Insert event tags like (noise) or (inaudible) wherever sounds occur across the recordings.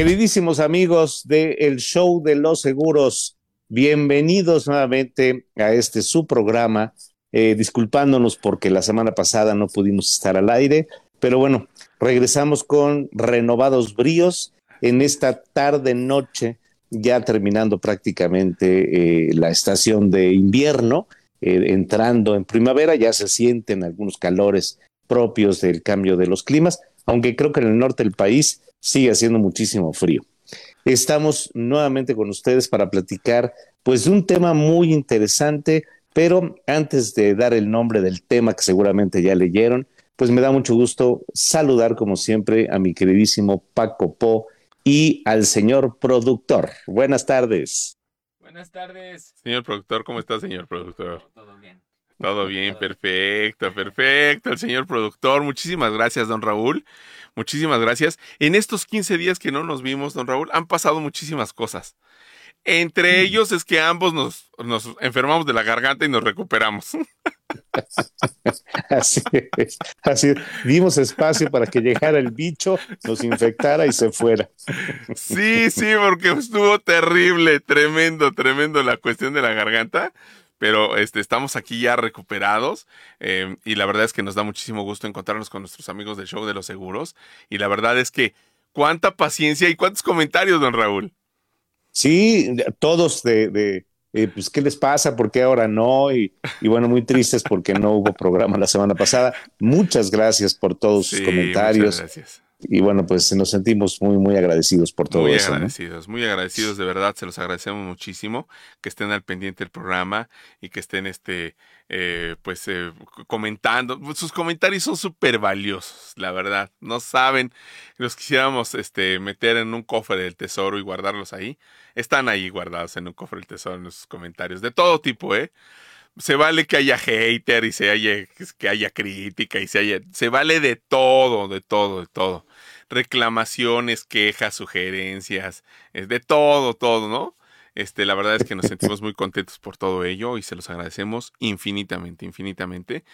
Queridísimos amigos de El Show de los Seguros, bienvenidos nuevamente a este su programa, eh, disculpándonos porque la semana pasada no pudimos estar al aire, pero bueno, regresamos con renovados bríos en esta tarde noche, ya terminando prácticamente eh, la estación de invierno, eh, entrando en primavera, ya se sienten algunos calores propios del cambio de los climas, aunque creo que en el norte del país sigue haciendo muchísimo frío. Estamos nuevamente con ustedes para platicar pues de un tema muy interesante, pero antes de dar el nombre del tema que seguramente ya leyeron, pues me da mucho gusto saludar como siempre a mi queridísimo Paco Po y al señor productor. Buenas tardes. Buenas tardes. Señor productor, ¿cómo está, señor productor? Todo bien. Todo bien, perfecto, perfecto. El señor productor, muchísimas gracias, don Raúl. Muchísimas gracias. En estos 15 días que no nos vimos, don Raúl, han pasado muchísimas cosas. Entre ellos es que ambos nos, nos enfermamos de la garganta y nos recuperamos. (laughs) Así es, así es. Dimos espacio para que llegara el bicho, nos infectara y se fuera. Sí, sí, porque estuvo terrible, tremendo, tremendo la cuestión de la garganta pero este, estamos aquí ya recuperados eh, y la verdad es que nos da muchísimo gusto encontrarnos con nuestros amigos del show de los seguros y la verdad es que cuánta paciencia y cuántos comentarios, don Raúl. Sí, todos de, eh, pues, ¿qué les pasa? ¿Por qué ahora no? Y, bueno, muy tristes porque no hubo programa la semana pasada. Muchas gracias por todos sus comentarios. gracias. Y bueno, pues nos sentimos muy, muy agradecidos por todo eso. Muy agradecidos, muy agradecidos, de verdad, se los agradecemos muchísimo que estén al pendiente del programa y que estén, este, eh, pues, eh, comentando. Sus comentarios son súper valiosos, la verdad. No saben, los quisiéramos este, meter en un cofre del tesoro y guardarlos ahí. Están ahí guardados en un cofre del tesoro en sus comentarios, de todo tipo, ¿eh? se vale que haya hater y se haya, que haya crítica y se haya, se vale de todo, de todo, de todo. Reclamaciones, quejas, sugerencias, de todo, todo, ¿no? Este, la verdad es que nos sentimos muy contentos por todo ello y se los agradecemos infinitamente, infinitamente.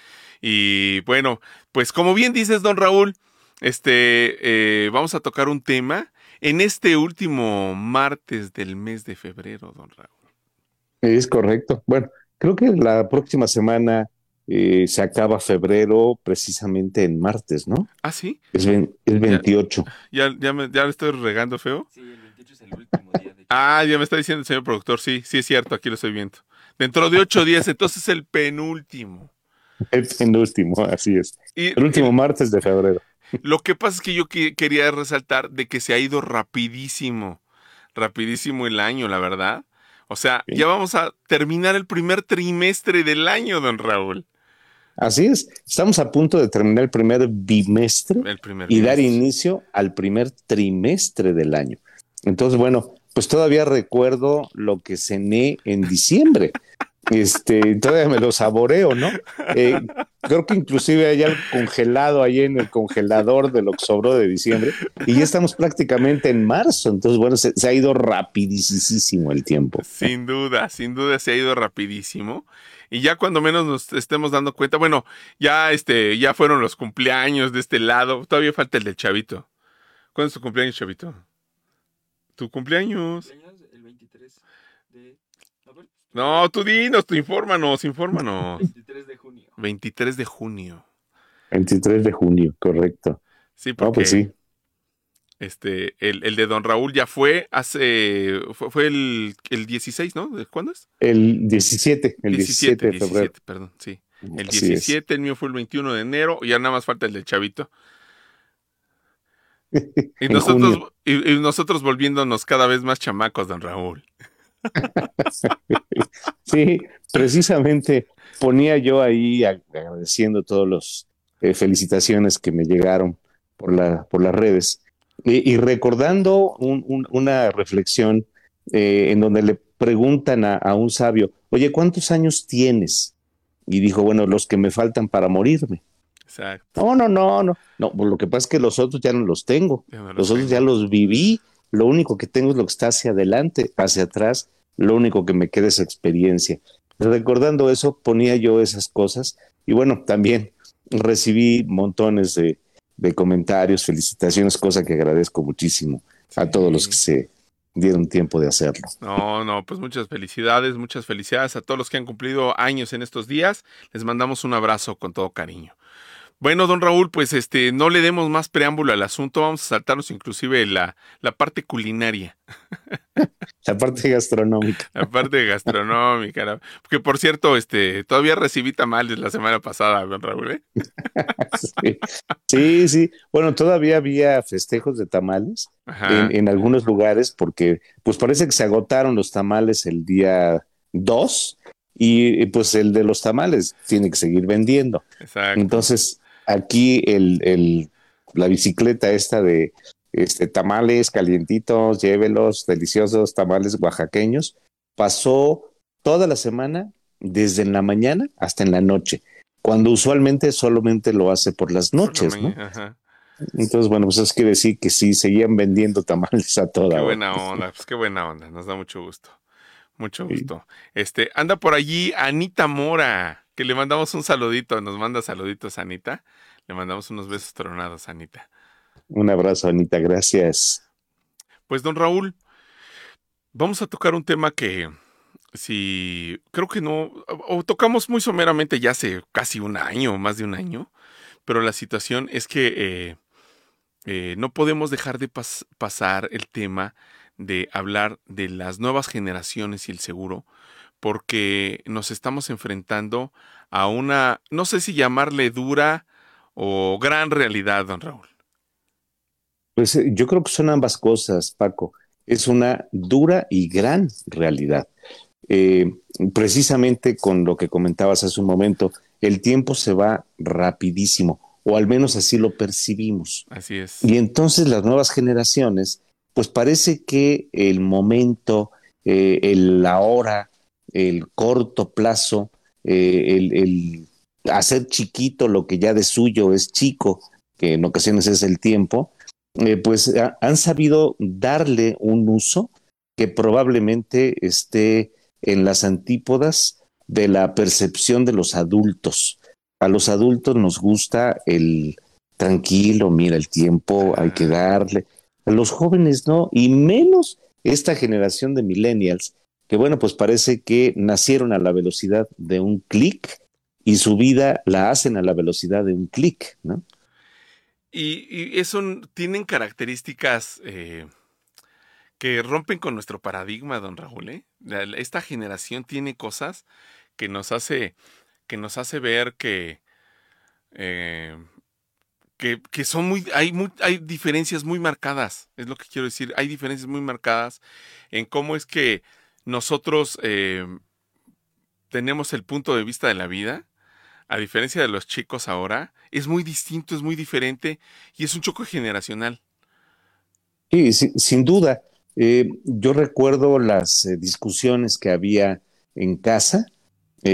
Y bueno, pues como bien dices, don Raúl, este, eh, vamos a tocar un tema en este último martes del mes de febrero, don Raúl. Es correcto. Bueno, Creo que la próxima semana eh, se acaba febrero precisamente en martes, ¿no? Ah, sí. Es, el 28. ¿Ya, ya, me, ¿Ya le estoy regando feo? Sí, el 28 es el último día. De ah, ya me está diciendo el señor productor. Sí, sí es cierto, aquí lo estoy viendo. Dentro de ocho días, entonces el penúltimo. El penúltimo, así es. el último martes de febrero. Lo que pasa es que yo quería resaltar de que se ha ido rapidísimo, rapidísimo el año, la verdad. O sea, ya vamos a terminar el primer trimestre del año, don Raúl. Así es, estamos a punto de terminar el primer bimestre y dar inicio al primer trimestre del año. Entonces, bueno, pues todavía recuerdo lo que cené en diciembre este, todavía me lo saboreo, ¿no? Eh, creo que inclusive hay algo congelado ahí en el congelador de lo que sobró de diciembre y ya estamos prácticamente en marzo, entonces bueno, se, ha ido rapidísimo el tiempo. Sin duda, sin duda se ha ido rapidísimo y ya cuando menos nos estemos dando cuenta, bueno, ya este, ya fueron los cumpleaños de este lado, todavía falta el del chavito. ¿Cuándo es tu cumpleaños, chavito? ¿Tu cumpleaños? El 23 de no, tú dinos, tú infórmanos, infórmanos. 23 de junio. 23 de junio. 23 de junio, correcto. Sí, porque pues sí. Este, el, el, de Don Raúl ya fue hace, fue, el, el, 16, ¿no? ¿Cuándo es? El 17, el 17, de febrero. 17, perdón, sí. El 17, el mío fue el 21 de enero, y ya nada más falta el del chavito. (laughs) Y nosotros, y, y nosotros volviéndonos cada vez más chamacos, Don Raúl. Sí, precisamente ponía yo ahí agradeciendo todas las eh, felicitaciones que me llegaron por, la, por las redes y, recordando una reflexión eh, en donde le preguntan a, un sabio, oye, ¿cuántos años tienes? Y dijo, bueno, los que me faltan para morirme. Exacto. No, no, no, no. No, pues lo que pasa es que los otros ya no los tengo. los, otros ya los viví. Lo único que tengo es lo que está hacia adelante, hacia atrás lo único que me queda es experiencia. Recordando eso, ponía yo esas cosas y bueno, también recibí montones de, comentarios, felicitaciones, cosa que agradezco muchísimo a todos los que se dieron tiempo de hacerlo. No, no, pues muchas felicidades, muchas felicidades a todos los que han cumplido años en estos días. Les mandamos un abrazo con todo cariño. Bueno, don Raúl, pues este, no le demos más preámbulo al asunto, vamos a saltarnos inclusive la, la parte culinaria. La parte gastronómica. (laughs) La parte gastronómica. Porque por cierto, este, todavía recibí tamales la semana pasada, don Raúl. ¿eh? (laughs) Sí. sí, sí. Bueno, todavía había festejos de tamales en algunos lugares porque pues parece que se agotaron los tamales el día 2 y pues el de los tamales tiene que seguir vendiendo. Exacto. Entonces, aquí el, el- la bicicleta esta de este, tamales calientitos, llévelos, deliciosos tamales oaxaqueños, pasó toda la semana, desde en la mañana hasta en la noche, cuando usualmente solamente lo hace por las noches, ¿no? Ajá. Entonces, bueno, pues eso quiere decir que sí, seguían vendiendo tamales a toda Qué hora. buena onda, pues qué buena onda, nos da mucho gusto. Mucho Sí. gusto. Este, anda por allí Anita Mora, que le mandamos un saludito, nos manda saluditos Anita. Le mandamos unos besos tronados, Anita. Un abrazo, Anita, gracias. Pues don Raúl, vamos a tocar un tema que si creo que no, o, tocamos muy someramente ya hace casi un año, más de un año, pero la situación es que eh, eh, no podemos dejar de pas- pasar el tema de hablar de las nuevas generaciones y el seguro, porque nos estamos enfrentando a una, no sé si llamarle dura o gran realidad, don Raúl. Pues eh, yo creo que son ambas cosas, Paco. Es una dura y gran realidad. Eh, precisamente con lo que comentabas hace un momento, el tiempo se va rapidísimo, o al menos así lo percibimos. Así es. Y entonces las nuevas generaciones, pues parece que el momento, eh, el la hora, el corto plazo, eh, el, el hacer chiquito lo que ya de suyo es chico, que en ocasiones es el tiempo, eh, pues ha- han sabido darle un uso que probablemente esté en las antípodas de la percepción de los adultos. A los adultos nos gusta el tranquilo, mira el tiempo, hay que darle. A los jóvenes no, y menos esta generación de millennials, que bueno, pues parece que nacieron a la velocidad de un clic y su vida la hacen a la velocidad de un clic, ¿no? Y, eso tienen características eh, que rompen con nuestro paradigma, don Raúl. ¿eh? Esta generación tiene cosas que nos hace, que nos hace ver que, eh, que, que son muy, hay muy, hay diferencias muy marcadas, es lo que quiero decir. Hay diferencias muy marcadas en cómo es que nosotros eh, tenemos el punto de vista de la vida a diferencia de los chicos ahora, es muy distinto, es muy diferente y es un choque generacional. Sí, sí, sin duda. Eh, yo recuerdo las eh, discusiones que había en casa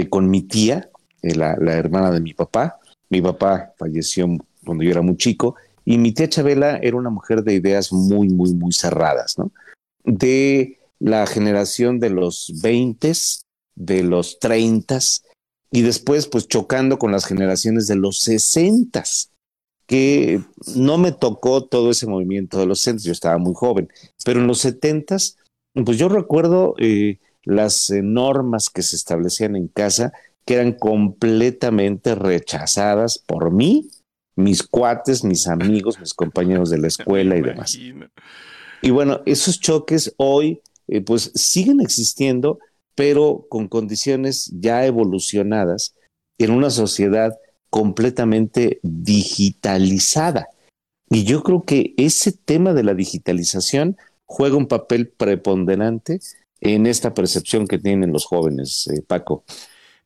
con mi tía, la, la hermana de mi papá. Mi papá falleció cuando yo era muy chico y mi tía Chabela era una mujer de ideas muy, muy, muy cerradas, ¿no? De la generación de los 20, de los 30 y después pues chocando con las generaciones de los 60 que no me tocó todo ese movimiento de los centros, yo estaba muy joven, pero en los setentas, pues yo recuerdo eh, las eh, normas que se establecían en casa que eran completamente rechazadas por mí, mis cuates, mis amigos, mis compañeros de la (laughs) escuela y demás. Y bueno, esos choques hoy eh, pues siguen existiendo, pero con condiciones ya evolucionadas en una sociedad completamente digitalizada. Y yo creo que ese tema de la digitalización juega un papel preponderante en esta percepción que tienen los jóvenes, eh, Paco.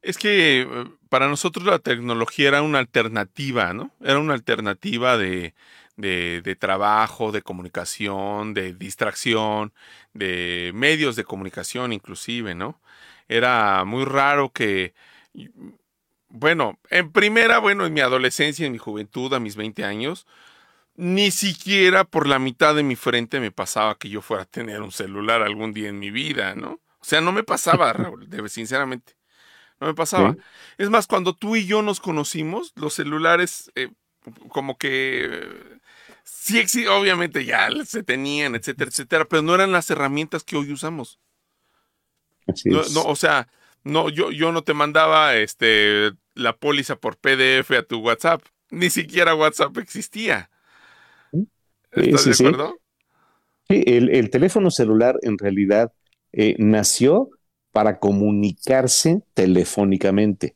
Es que eh, para nosotros la tecnología era una alternativa, ¿no? Era una alternativa de, de, de trabajo, de comunicación, de distracción, de medios de comunicación inclusive, ¿no? Era muy raro que, bueno, en primera, bueno, en mi adolescencia, en mi juventud, a mis 20 años, ni siquiera por la mitad de mi frente me pasaba que yo fuera a tener un celular algún día en mi vida, ¿no? O sea, no me pasaba, Raúl, sinceramente. No me pasaba. Sí. Es más, cuando tú y yo nos conocimos, los celulares eh, como que Sí, exi- obviamente ya se tenían, etcétera, etcétera, pero no eran las herramientas que hoy usamos. Así No, es. no, o sea, no, yo, yo no te mandaba este la póliza por PDF a tu WhatsApp. Ni siquiera WhatsApp existía. ¿Estás sí, de sí. acuerdo? Sí, el, el teléfono celular en realidad eh, nació para comunicarse telefónicamente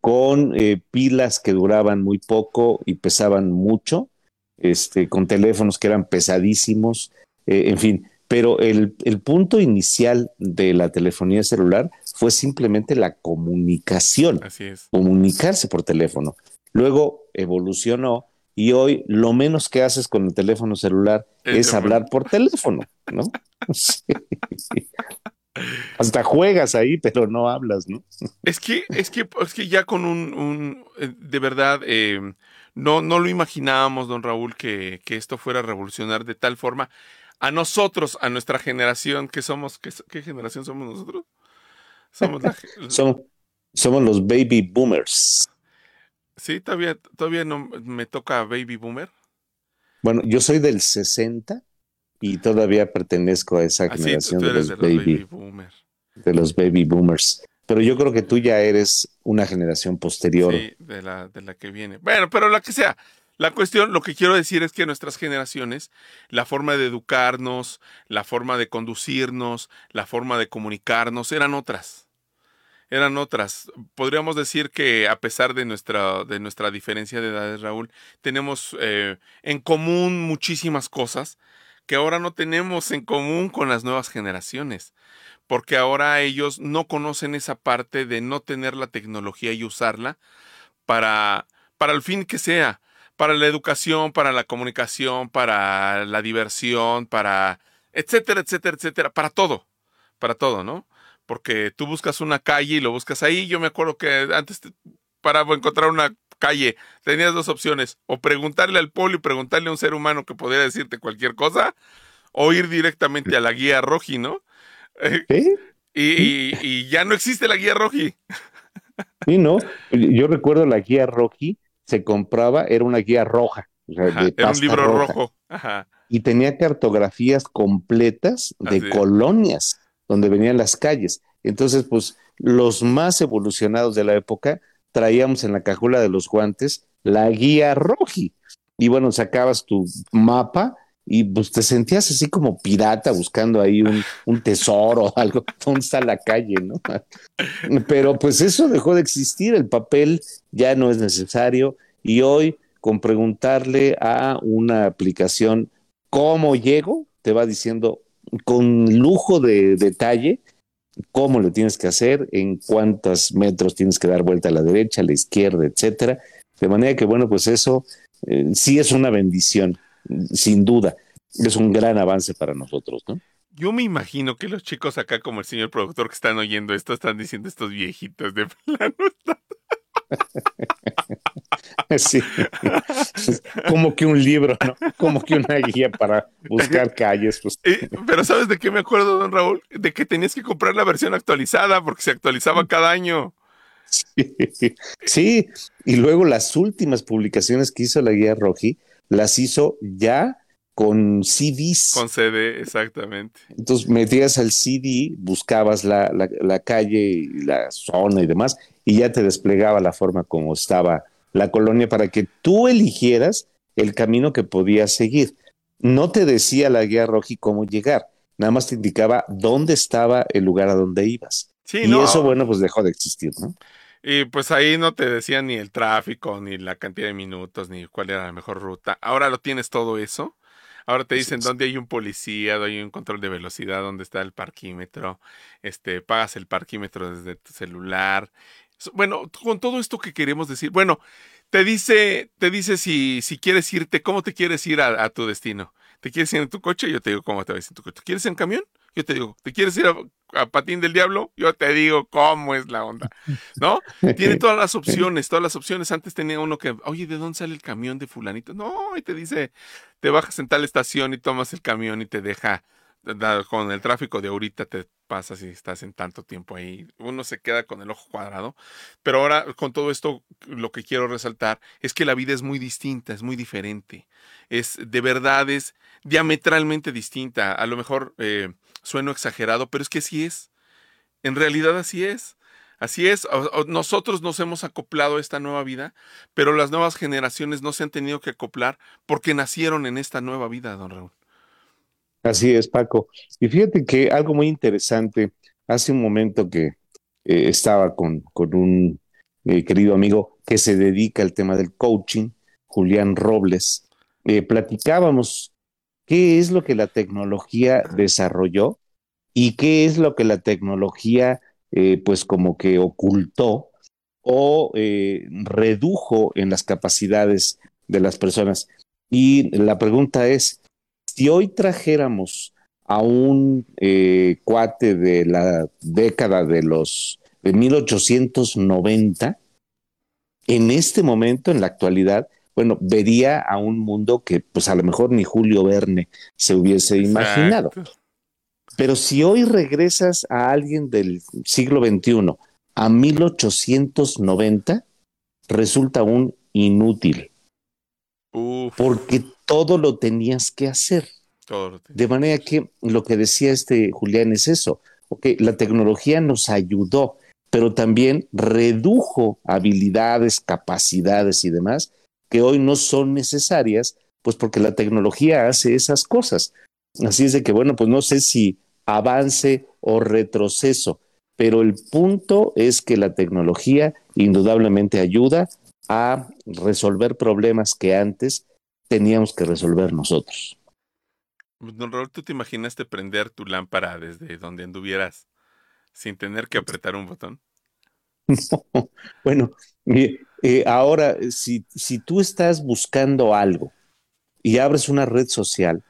con eh, pilas que duraban muy poco y pesaban mucho, este, con teléfonos que eran pesadísimos, eh, en fin. Pero el, el punto inicial de la telefonía celular fue simplemente la comunicación Así es. comunicarse por teléfono. Luego evolucionó y hoy lo menos que haces con el teléfono celular Es hablar por teléfono, ¿no? (laughs) (laughs) Sí. (laughs) Hasta juegas ahí, pero no hablas, ¿no? Es que, es que, es que ya con un, un eh, de verdad, eh, no, no lo imaginábamos, don Raúl, que, que esto fuera a revolucionar de tal forma a nosotros, a nuestra generación, que somos, ¿qué, qué generación somos nosotros? Somos la, (laughs) Somos, somos los baby boomers. sí, todavía, todavía no me toca baby boomer. Bueno, yo soy del 60 y todavía pertenezco a esa Así, generación de los, de los baby, baby boomer. de los baby boomers. Pero yo creo que tú ya eres una generación posterior. Sí, de la, de la que viene. Bueno, pero la que sea. La cuestión, lo que quiero decir es que nuestras generaciones, la forma de educarnos, la forma de conducirnos, la forma de comunicarnos, eran otras. Eran otras. Podríamos decir que a pesar de nuestra, de nuestra diferencia de edades, Raúl, tenemos eh, en común muchísimas cosas que ahora no tenemos en común con las nuevas generaciones porque ahora ellos no conocen esa parte de no tener la tecnología y usarla para, para el fin que sea, para la educación, para la comunicación, para la diversión, para etcétera, etcétera, etcétera, para todo, para todo, ¿no? Porque tú buscas una calle y lo buscas ahí. Yo me acuerdo que antes te- para encontrar una calle tenías dos opciones, o preguntarle al poli, preguntarle a un ser humano que pudiera decirte cualquier cosa, o ir directamente a la guía roji, ¿no? Eh, ¿Sí? y, y- y ya no existe la guía Roji. Sí, ¿no? Yo recuerdo la guía Rocky, se compraba, era una guía roja. o sea, Ajá, de Era un libro roja, rojo. Ajá. Y tenía cartografías completas de Así colonias donde venían las calles. Entonces, pues los más evolucionados de la época traíamos en la cajuela de los guantes la guía Roji. Y bueno, sacabas tu mapa y pues te sentías así como pirata buscando ahí un, tesoro o (laughs) algo. ¿Dónde la calle, no? (laughs) Pero pues eso dejó de existir, el papel ya no es necesario y hoy con preguntarle a una aplicación cómo llego, te va diciendo con lujo de detalle cómo lo tienes que hacer, en cuántos metros tienes que dar vuelta a la derecha, a la izquierda, etcétera. De manera que, bueno, pues eso eh, sí es una bendición, sin duda. Es un gran avance para nosotros, ¿no? Yo me imagino que los chicos acá, como el señor productor que están oyendo esto, están diciendo estos viejitos de (laughs) plano. (laughs) Sí. Como que un libro, ¿no? Como que una guía para buscar calles, pues. Pero ¿sabes de qué me acuerdo, don Raúl? De que tenías que comprar la versión actualizada porque se actualizaba cada año. Sí, y luego las últimas publicaciones que hizo la guía Roji las hizo ya con CDs. Con CD, exactamente. Entonces metías al CD, buscabas la, la, la calle y la zona y demás, y ya te desplegaba la forma como estaba la colonia para que tú eligieras el camino que podías seguir. No te decía la guía Roji cómo llegar, nada más te indicaba dónde estaba el lugar a donde ibas. Sí, y no. eso, bueno, pues dejó de existir, ¿no? Y pues ahí no te decían ni el tráfico, ni la cantidad de minutos, ni cuál era la mejor ruta. Ahora lo tienes todo eso. Ahora te dicen dónde hay un policía, dónde hay un control de velocidad, dónde está el parquímetro, este, pagas el parquímetro desde tu celular. Bueno, con todo esto que queremos decir, bueno, te dice, te dice si, si quieres irte, cómo te quieres ir a, a tu destino. ¿Te quieres ir en tu coche? Yo te digo cómo te vas en tu coche. ¿Te quieres ir en camión? Yo te digo, ¿te quieres ir a, a Patín del Diablo? Yo te digo cómo es la onda. (laughs) ¿No? Tiene todas las opciones, todas las opciones. Antes tenía uno que, oye, ¿de dónde sale el camión de fulanito? No, y te dice, te bajas en tal estación y tomas el camión y te deja con el tráfico de ahorita te pasas y estás en tanto tiempo ahí, uno se queda con el ojo cuadrado, pero ahora con todo esto lo que quiero resaltar es que la vida es muy distinta, es muy diferente, es de verdad es diametralmente distinta, a lo mejor eh, sueno exagerado, pero es que así es, en realidad así es. Así es, nosotros nos hemos acoplado a esta nueva vida, pero las nuevas generaciones no se han tenido que acoplar porque nacieron en esta nueva vida, don Raúl. Así es, Paco. Y fíjate que algo muy interesante, hace un momento que eh, estaba con, con un eh, querido amigo que se dedica al tema del coaching, Julián Robles, eh, platicábamos qué es lo que la tecnología desarrolló y qué es lo que la tecnología pues como que ocultó o redujo en las capacidades de las personas. Y la pregunta es, si hoy trajéramos a un eh, cuate de la década de los de 1890, en este momento, en la actualidad, bueno, vería a un mundo que pues a lo mejor ni Julio Verne se hubiese imaginado. Exacto. Pero si hoy regresas a alguien del siglo XXI a 1890, resulta un inútil, Uf, porque todo lo tenías que hacer. todo lo tenía. De manera que lo que decía este Julián es eso, ok, la tecnología nos ayudó, pero también redujo habilidades, capacidades y demás que hoy no son necesarias, pues porque la tecnología hace esas cosas. Así es de que, bueno, pues no sé si avance o retroceso, pero el punto es que la tecnología indudablemente ayuda a resolver problemas que antes teníamos que resolver nosotros. Don Raúl, ¿tú te imaginaste prender tu lámpara desde donde anduvieras sin tener que apretar un botón? (laughs) No. Bueno, eh, eh, ahora, si, si tú estás buscando algo y abres una red social,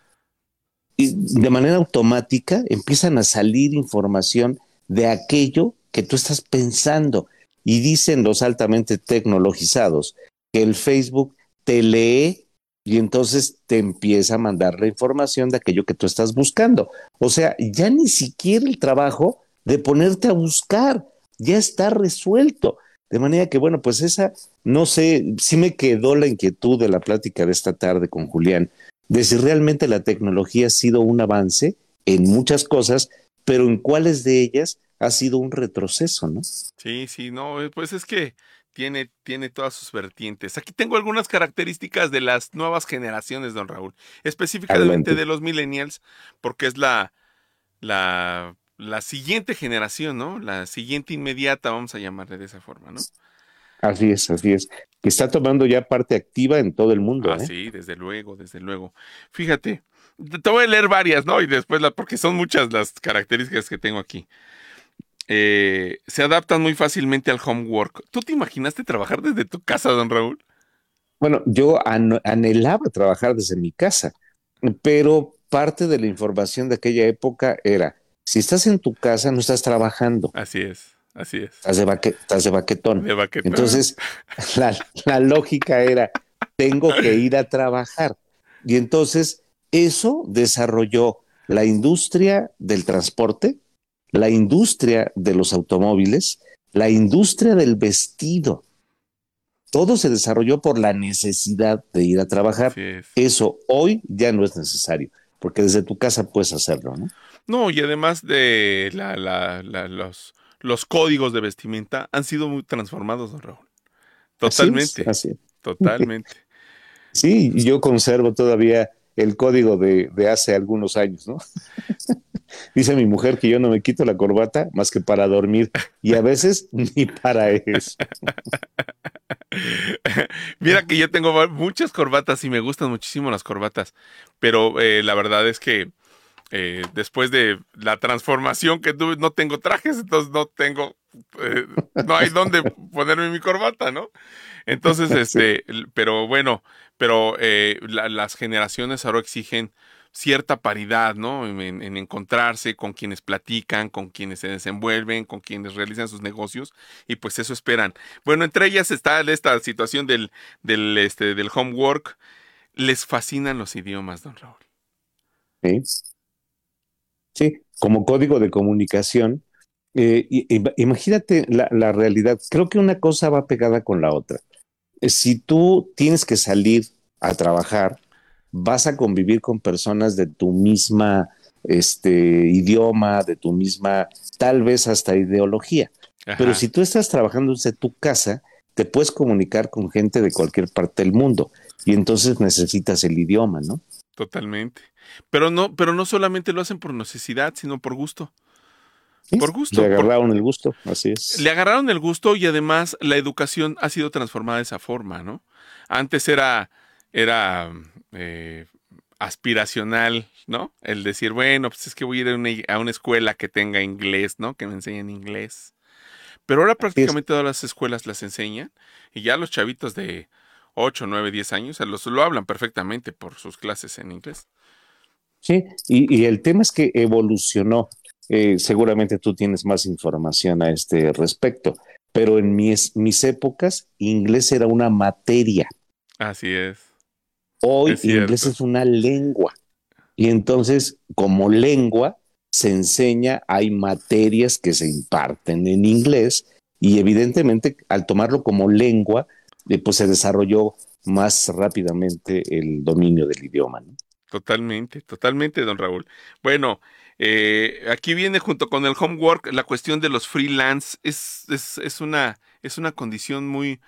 y de manera automática empiezan a salir información de aquello que tú estás pensando. Y dicen los altamente tecnologizados que el Facebook te lee y entonces te empieza a mandar la información de aquello que tú estás buscando. O sea, ya ni siquiera el trabajo de ponerte a buscar, ya está resuelto. De manera que, bueno, pues esa, no sé, sí me quedó la inquietud de la plática de esta tarde con Julián, de si realmente la tecnología ha sido un avance en muchas cosas, pero en cuáles de ellas ha sido un retroceso, ¿no? Sí, sí, no, eh, pues es que tiene, tiene todas sus vertientes. Aquí tengo algunas características de las nuevas generaciones, don Raúl, específicamente Adelante. de los millennials, porque es la, la, la siguiente generación, ¿no? La siguiente inmediata, vamos a llamarle de esa forma, ¿no? Así es, así es. Que está tomando ya parte activa en todo el mundo. Ah, ¿eh? sí, desde luego, desde luego. Fíjate, te te voy a leer varias, ¿no? Y después, la, porque son muchas las características que tengo aquí. Eh, se adaptan muy fácilmente al homework. ¿Tú te imaginaste trabajar desde tu casa, don Raúl? Bueno, yo an- anhelaba trabajar desde mi casa, pero parte de la información de aquella época era, si estás en tu casa no estás trabajando, Así es, así es. estás de, baque- estás de baquetón. De baquetón. Entonces, la, la lógica era, tengo que ir a trabajar. Y entonces, eso desarrolló la industria del transporte, la industria de los automóviles, la industria del vestido. Todo se desarrolló por la necesidad de ir a trabajar. Eso hoy ya no es necesario, porque desde tu casa puedes hacerlo, ¿no? No, y además de la, la- la- los, los códigos de vestimenta han sido muy transformados, don Raúl. Totalmente, Así es, así es. totalmente. (laughs) Sí, yo conservo todavía el código de, de hace algunos años, ¿no? (laughs) Dice mi mujer que yo no me quito la corbata más que para dormir y a veces (laughs) ni para eso. (laughs) Mira que yo tengo muchas corbatas y me gustan muchísimo las corbatas, pero eh, la verdad es que eh, después de la transformación que tuve, no tengo trajes, entonces no tengo, eh, no hay dónde (laughs) ponerme mi corbata, ¿no? Entonces, este, pero bueno, pero eh, la- las generaciones ahora exigen cierta paridad, ¿no? En, en- en encontrarse con quienes platican, con quienes se desenvuelven, con quienes realizan sus negocios, y pues eso esperan. Bueno, entre ellas está esta situación del, del, este, del homework. Les fascinan los idiomas, don Raúl. ¿sí? Sí, como código de comunicación. Eh, imagínate la, la, realidad. Creo que una cosa va pegada con la otra. Eh, si tú tienes que salir a trabajar, vas a convivir con personas de tu misma este, idioma, de tu misma, tal vez hasta ideología. Pero si tú estás trabajando desde tu casa, te puedes comunicar con gente de cualquier parte del mundo y entonces necesitas el idioma, ¿no? Totalmente. Pero no, pero no solamente lo hacen por necesidad, sino por gusto. Por gusto. Le agarraron el gusto, así es. Le agarraron el gusto y además la educación ha sido transformada de esa forma, ¿no? Antes era, era eh, aspiracional, ¿no? El decir, bueno, pues es que voy a ir a una, escuela que tenga inglés, ¿no? Que me enseñen inglés. Pero ahora prácticamente todas las escuelas las enseñan y ya los chavitos de 8, 9, 10 años los, lo hablan perfectamente por sus clases en inglés. Sí, y, el tema es que evolucionó. Eh, seguramente tú tienes más información a este respecto, pero en mis, mis épocas inglés era una materia. Así es. Hoy inglés es una lengua. Y entonces, como lengua, se enseña, hay materias que se imparten en inglés y evidentemente al tomarlo como lengua, eh, pues se desarrolló más rápidamente el dominio del idioma. Totalmente, totalmente, don Raúl. Bueno, eh, aquí viene junto con el homework la cuestión de los freelance. Es, es, es, una, es una condición muy,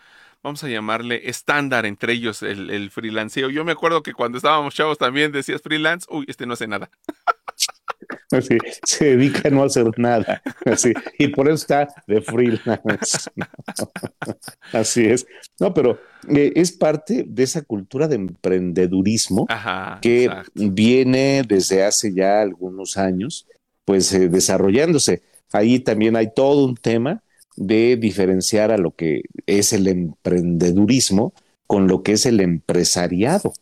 vamos a llamarle estándar entre ellos el, el freelanceo. Yo me acuerdo que cuando estábamos chavos también decías freelance, uy, este no hace nada. (laughs) Así, se dedica a no hacer nada. Así, y por eso está de freelance. Así es. No, pero eh, es parte de esa cultura de emprendedurismo que viene desde hace ya algunos años, pues eh, desarrollándose. Ahí también hay todo un tema de diferenciar a lo que es el emprendedurismo con lo que es el empresariado,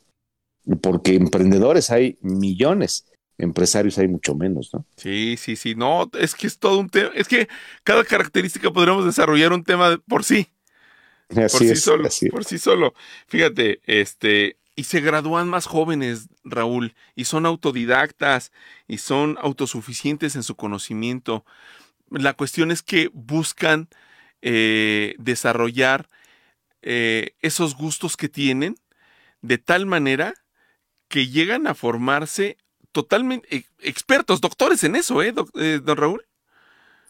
porque emprendedores hay millones, empresarios hay mucho menos, ¿no? Sí, sí, sí, no, es que es todo un tema, es que cada característica podríamos desarrollar un tema por sí. Así por sí solo, por sí solo. Fíjate, este, y se gradúan más jóvenes, Raúl, y son autodidactas y son autosuficientes en su conocimiento la cuestión es que buscan eh, desarrollar eh, esos gustos que tienen de tal manera que llegan a formarse totalmente e, expertos, doctores en eso, ¿eh, eh don Raúl?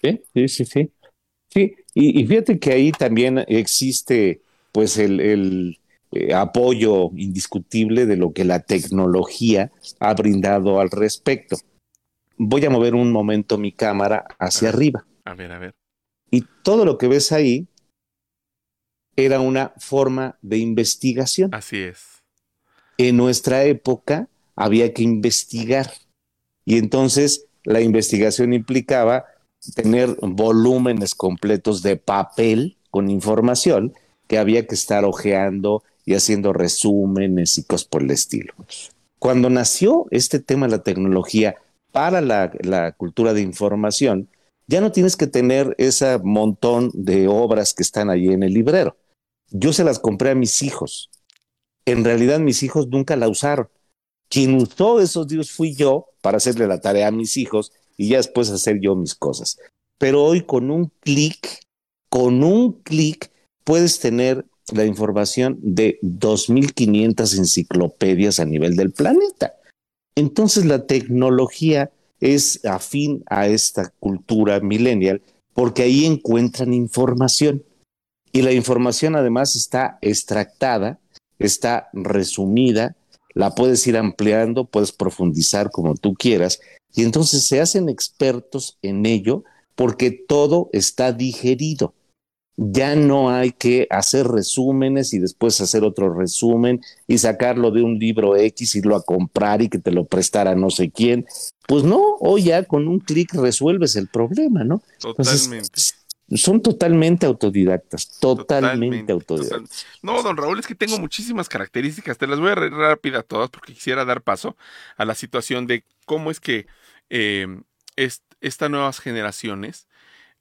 Sí, sí, sí. Sí, y, fíjate que ahí también existe pues el, el apoyo indiscutible de lo que la tecnología ha brindado al respecto voy a mover un momento mi cámara hacia arriba. A ver, a ver. Y todo lo que ves ahí era una forma de investigación. Así es. En nuestra época había que investigar. Y entonces la investigación implicaba tener volúmenes completos de papel con información que había que estar hojeando y haciendo resúmenes y cosas por el estilo. Cuando nació este tema de la tecnología, para la, cultura de información, ya no tienes que tener ese montón de obras que están ahí en el librero. Yo se las compré a mis hijos. En realidad mis hijos nunca la usaron. Quien usó esos libros fui yo para hacerle la tarea a mis hijos y ya después hacer yo mis cosas. Pero hoy con un clic, con un clic puedes tener la información de 2.500 enciclopedias a nivel del planeta. Entonces la tecnología es afín a esta cultura millennial porque ahí encuentran información. Y la información además está extractada, está resumida, la puedes ir ampliando, puedes profundizar como tú quieras, y entonces se hacen expertos en ello porque todo está digerido ya no hay que hacer resúmenes y después hacer otro resumen y sacarlo de un libro X, irlo a comprar y que te lo prestara no sé quién. Pues no, hoy ya con un clic resuelves el problema, ¿no? Totalmente. Son totalmente autodidactas, totalmente, autodidactas. No, don Raúl, es que tengo muchísimas características, te las voy a reír rápida todas porque quisiera dar paso a la situación de cómo es que eh, estas nuevas generaciones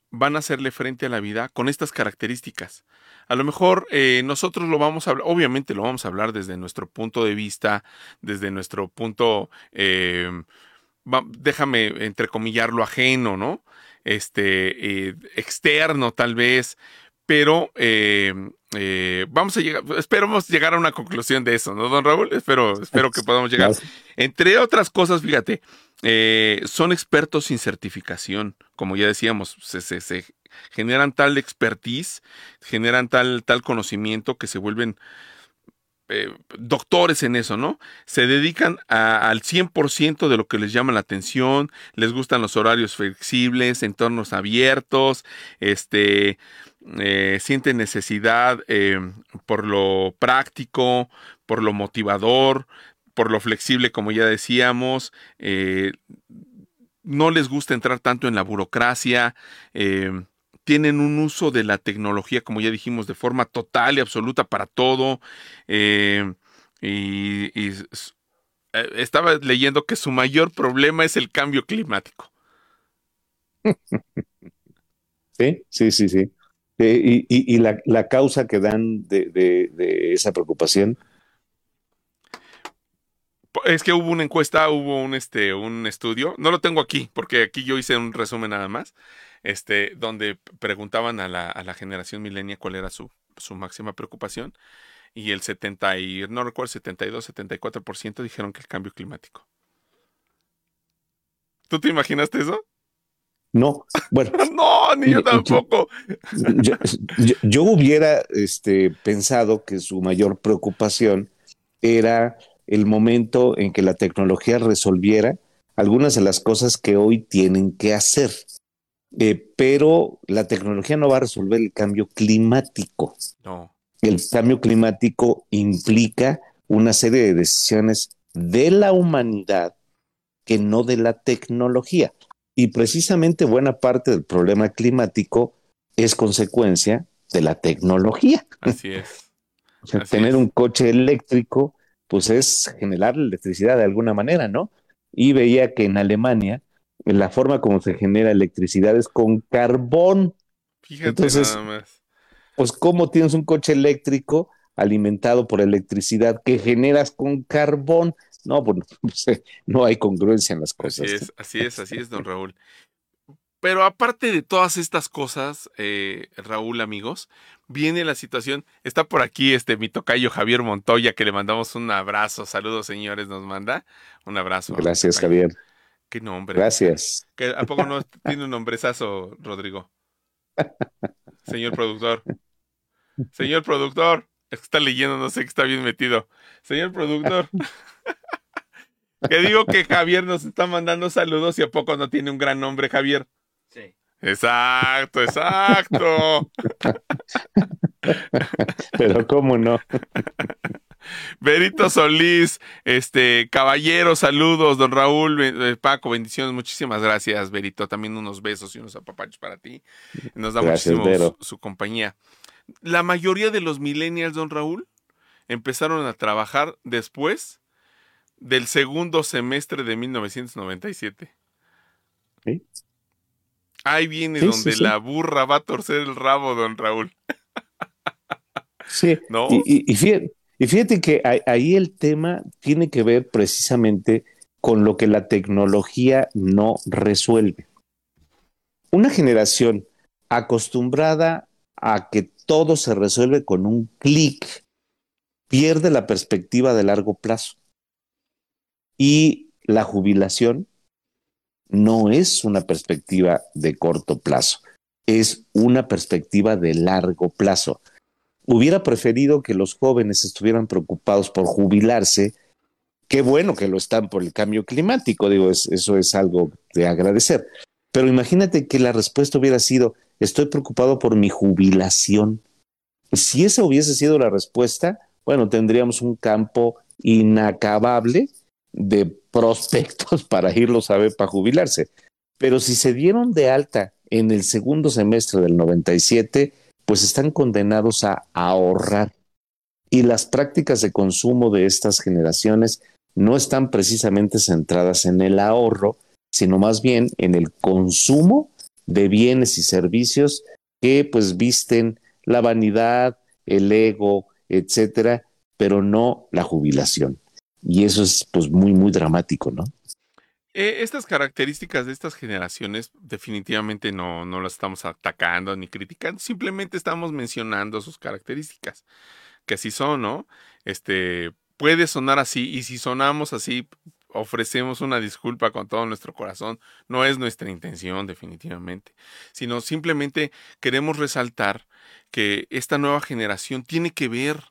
van a hacerle frente a la vida con estas características. A lo mejor eh, nosotros lo vamos a hablar, obviamente lo vamos a hablar desde nuestro punto de vista, desde nuestro punto, eh, déjame entrecomillarlo ajeno, ¿no? Este, eh, externo tal vez, pero eh, eh, vamos a llegar, esperamos llegar a una conclusión de eso, ¿no, don Raúl? Espero, espero que (laughs) podamos llegar. Entre otras cosas, fíjate, son expertos sin certificación, como ya decíamos, se, se, generan tal expertise, generan tal, tal conocimiento que se vuelven eh, doctores en eso, ¿no? Se dedican al 100% de lo que les llama la atención, les gustan los horarios flexibles, entornos abiertos, este, eh, sienten necesidad eh, por lo práctico, por lo motivador, por lo flexible, como ya decíamos, no les gusta entrar tanto en la burocracia, tienen un uso de la tecnología, como ya dijimos, de forma total y absoluta para todo. Eh, y, eh, estaba leyendo que su mayor problema es el cambio climático. (laughs) Sí, sí, sí, sí. Eh, y, la, causa que dan de, esa preocupación. Es que hubo una encuesta, hubo un, este, un estudio, no lo tengo aquí, porque aquí yo hice un resumen nada más, este, donde preguntaban a la, a la generación milenia cuál era su, su máxima preocupación y el 70 y no recuerdo 72, 74% dijeron que el cambio climático. ¿Tú te imaginaste eso? No, bueno. (laughs) no, ni yo tampoco. Yo, hubiera este, pensado que su mayor preocupación era el momento en que la tecnología resolviera algunas de las cosas que hoy tienen que hacer. Eh, pero la tecnología no va a resolver el cambio climático. No. El cambio climático implica una serie de decisiones de la humanidad que no de la tecnología. Y precisamente buena parte del problema climático es consecuencia de la tecnología. Así es. (laughs) o sea, tener un coche eléctrico, pues es generar electricidad de alguna manera, ¿no? Y veía que en Alemania la forma como se genera electricidad es con carbón. Fíjate Entonces, nada más. Pues, ¿cómo tienes un coche eléctrico alimentado por electricidad que generas con carbón? No, pues (laughs) no hay congruencia en las cosas. Así es, así es, así es, don Raúl. Pero aparte de todas estas cosas, eh, Raúl, amigos, viene la situación. Está por aquí este mi tocayo Javier Montoya, que le mandamos un abrazo. Saludos, señores, nos manda un abrazo. Gracias, Javier. Qué nombre. Gracias. ¿A poco no tiene un nombrezazo, Rodrigo? Señor productor. Señor productor. Es que está leyendo, no sé que está bien metido. Señor productor. (laughs) que digo que Javier nos está mandando saludos y a poco no tiene un gran nombre, Javier. Sí. Exacto, exacto. (laughs) Pero cómo no. (laughs) Berito Solís, este, caballero, saludos, don Raúl, eh, Paco, bendiciones, muchísimas gracias, Berito, también unos besos y unos apapachos para ti. Nos da muchísimo su, compañía. La mayoría de los millennials, don Raúl, empezaron a trabajar después del segundo semestre de 1997. ¿Sí? Ahí viene donde la burra va a torcer el rabo, don Raúl. Sí, (laughs) ¿No? y, fíjate, y fíjate que ahí el tema tiene que ver precisamente con lo que la tecnología no resuelve. Una generación acostumbrada a que todo se resuelve con un clic pierde la perspectiva de largo plazo. Y la jubilación no es una perspectiva de corto plazo, es una perspectiva de largo plazo hubiera preferido que los jóvenes estuvieran preocupados por jubilarse. Qué bueno que lo están por el cambio climático, digo, eso es algo de agradecer. Pero imagínate que la respuesta hubiera sido, estoy preocupado por mi jubilación. Si esa hubiese sido la respuesta, bueno, tendríamos un campo inacabable de prospectos (laughs) para irlos a ver para jubilarse. Pero si se dieron de alta en el segundo semestre del 97, pues están condenados a ahorrar. Y las prácticas de consumo de estas generaciones no están precisamente centradas en el ahorro, sino más bien en el consumo de bienes y servicios que pues visten la vanidad, el ego, etcétera, pero no la jubilación. Y eso es pues muy, muy dramático, ¿no? Eh, estas características de estas generaciones definitivamente no, no las estamos atacando ni criticando, simplemente estamos mencionando sus características, que así son, ¿no? Este, puede sonar así y si sonamos así, ofrecemos una disculpa con todo nuestro corazón. No es nuestra intención, definitivamente, sino simplemente queremos resaltar que esta nueva generación tiene que ver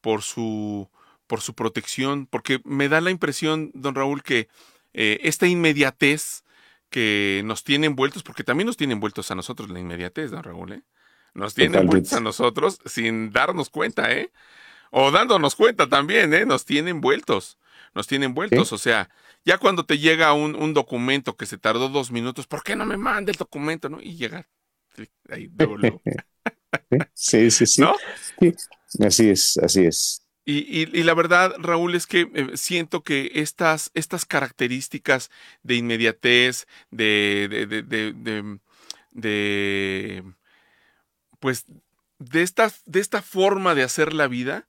por su, por su protección, porque me da la impresión, don Raúl, que eh, esta inmediatez que nos tiene envueltos, porque también nos tiene envueltos a nosotros la inmediatez, don Raúl, ¿eh? Nos tiene envueltos a nosotros sin darnos cuenta, ¿eh? O dándonos cuenta también, ¿eh? Nos tiene envueltos, nos tiene envueltos, o sea, ya cuando te llega un, un, documento que se tardó dos minutos, ¿por qué no me manda el documento, no? Y llega ahí, luego, (laughs) Sí, sí, sí. ¿No? sí. Así es, así es. Y, y, y, la verdad, Raúl, es que eh, siento que estas, estas características de inmediatez, de, de, de, de, pues, de esta, de esta forma de hacer la vida,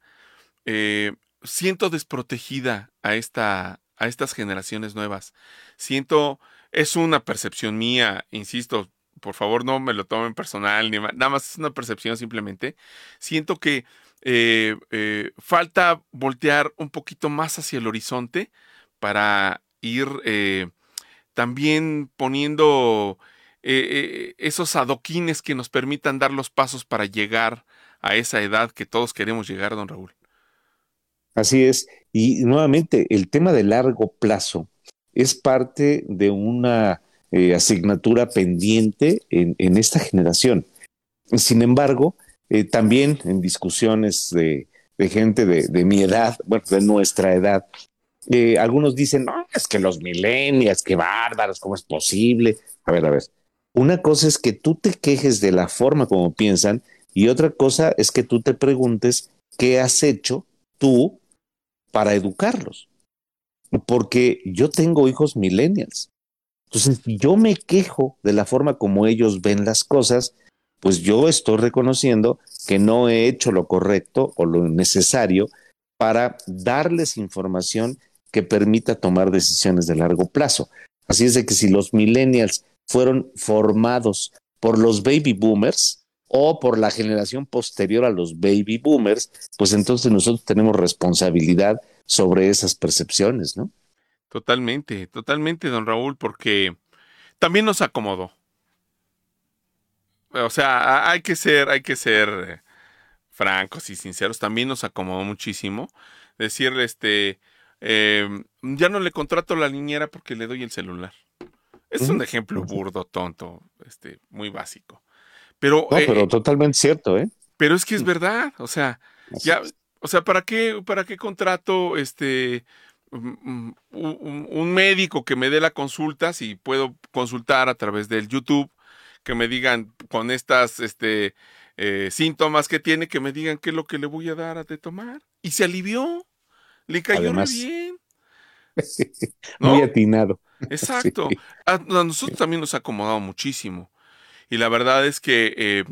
eh, siento desprotegida a, esta, a estas generaciones nuevas. Siento, es una percepción mía, insisto, por favor no me lo tomen personal, ni nada más es una percepción simplemente. Siento que eh, eh, falta voltear un poquito más hacia el horizonte para ir eh, también poniendo esos adoquines que nos permitan dar los pasos para llegar a esa edad que todos queremos llegar, don Raúl. Así es. Y nuevamente, el tema de largo plazo es parte de una asignatura pendiente en, en, esta generación. Sin embargo, eh, también en discusiones de, gente de, mi edad, bueno, de nuestra edad, eh, algunos dicen, no, es que los millennials, qué bárbaros, ¿cómo es posible? A ver, a ver. Una cosa es que tú te quejes de la forma como piensan y otra cosa es que tú te preguntes qué has hecho tú para educarlos. Porque yo tengo hijos millennials. Entonces, yo me quejo de la forma como ellos ven las cosas, pues yo estoy reconociendo que no he hecho lo correcto o lo necesario para darles información que permita tomar decisiones de largo plazo. Así es de que si los millennials fueron formados por los baby boomers o por la generación posterior a los baby boomers, pues entonces nosotros tenemos responsabilidad sobre esas percepciones, ¿no? Totalmente, totalmente, don Raúl, porque también nos acomodó. O sea, hay que ser, hay que ser eh, francos y sinceros. También nos acomodó muchísimo. Decirle, este, eh, ya no le contrato la niñera porque le doy el celular. Es un ejemplo burdo, tonto, este, muy básico. Pero, no, pero eh, totalmente cierto, ¿eh? Pero es que es verdad, o sea, ya, o sea, ¿para qué, para qué contrato, este, un, médico que me dé la consulta si puedo consultar a través del YouTube, que me digan con estas, este, eh, síntomas que tiene, que me digan qué es lo que le voy a dar a de tomar. Y se alivió, le cayó Además, bien. (laughs) ¿no? Muy atinado. Exacto. Sí. A, a, nosotros también nos ha acomodado muchísimo. Y la verdad es que eh,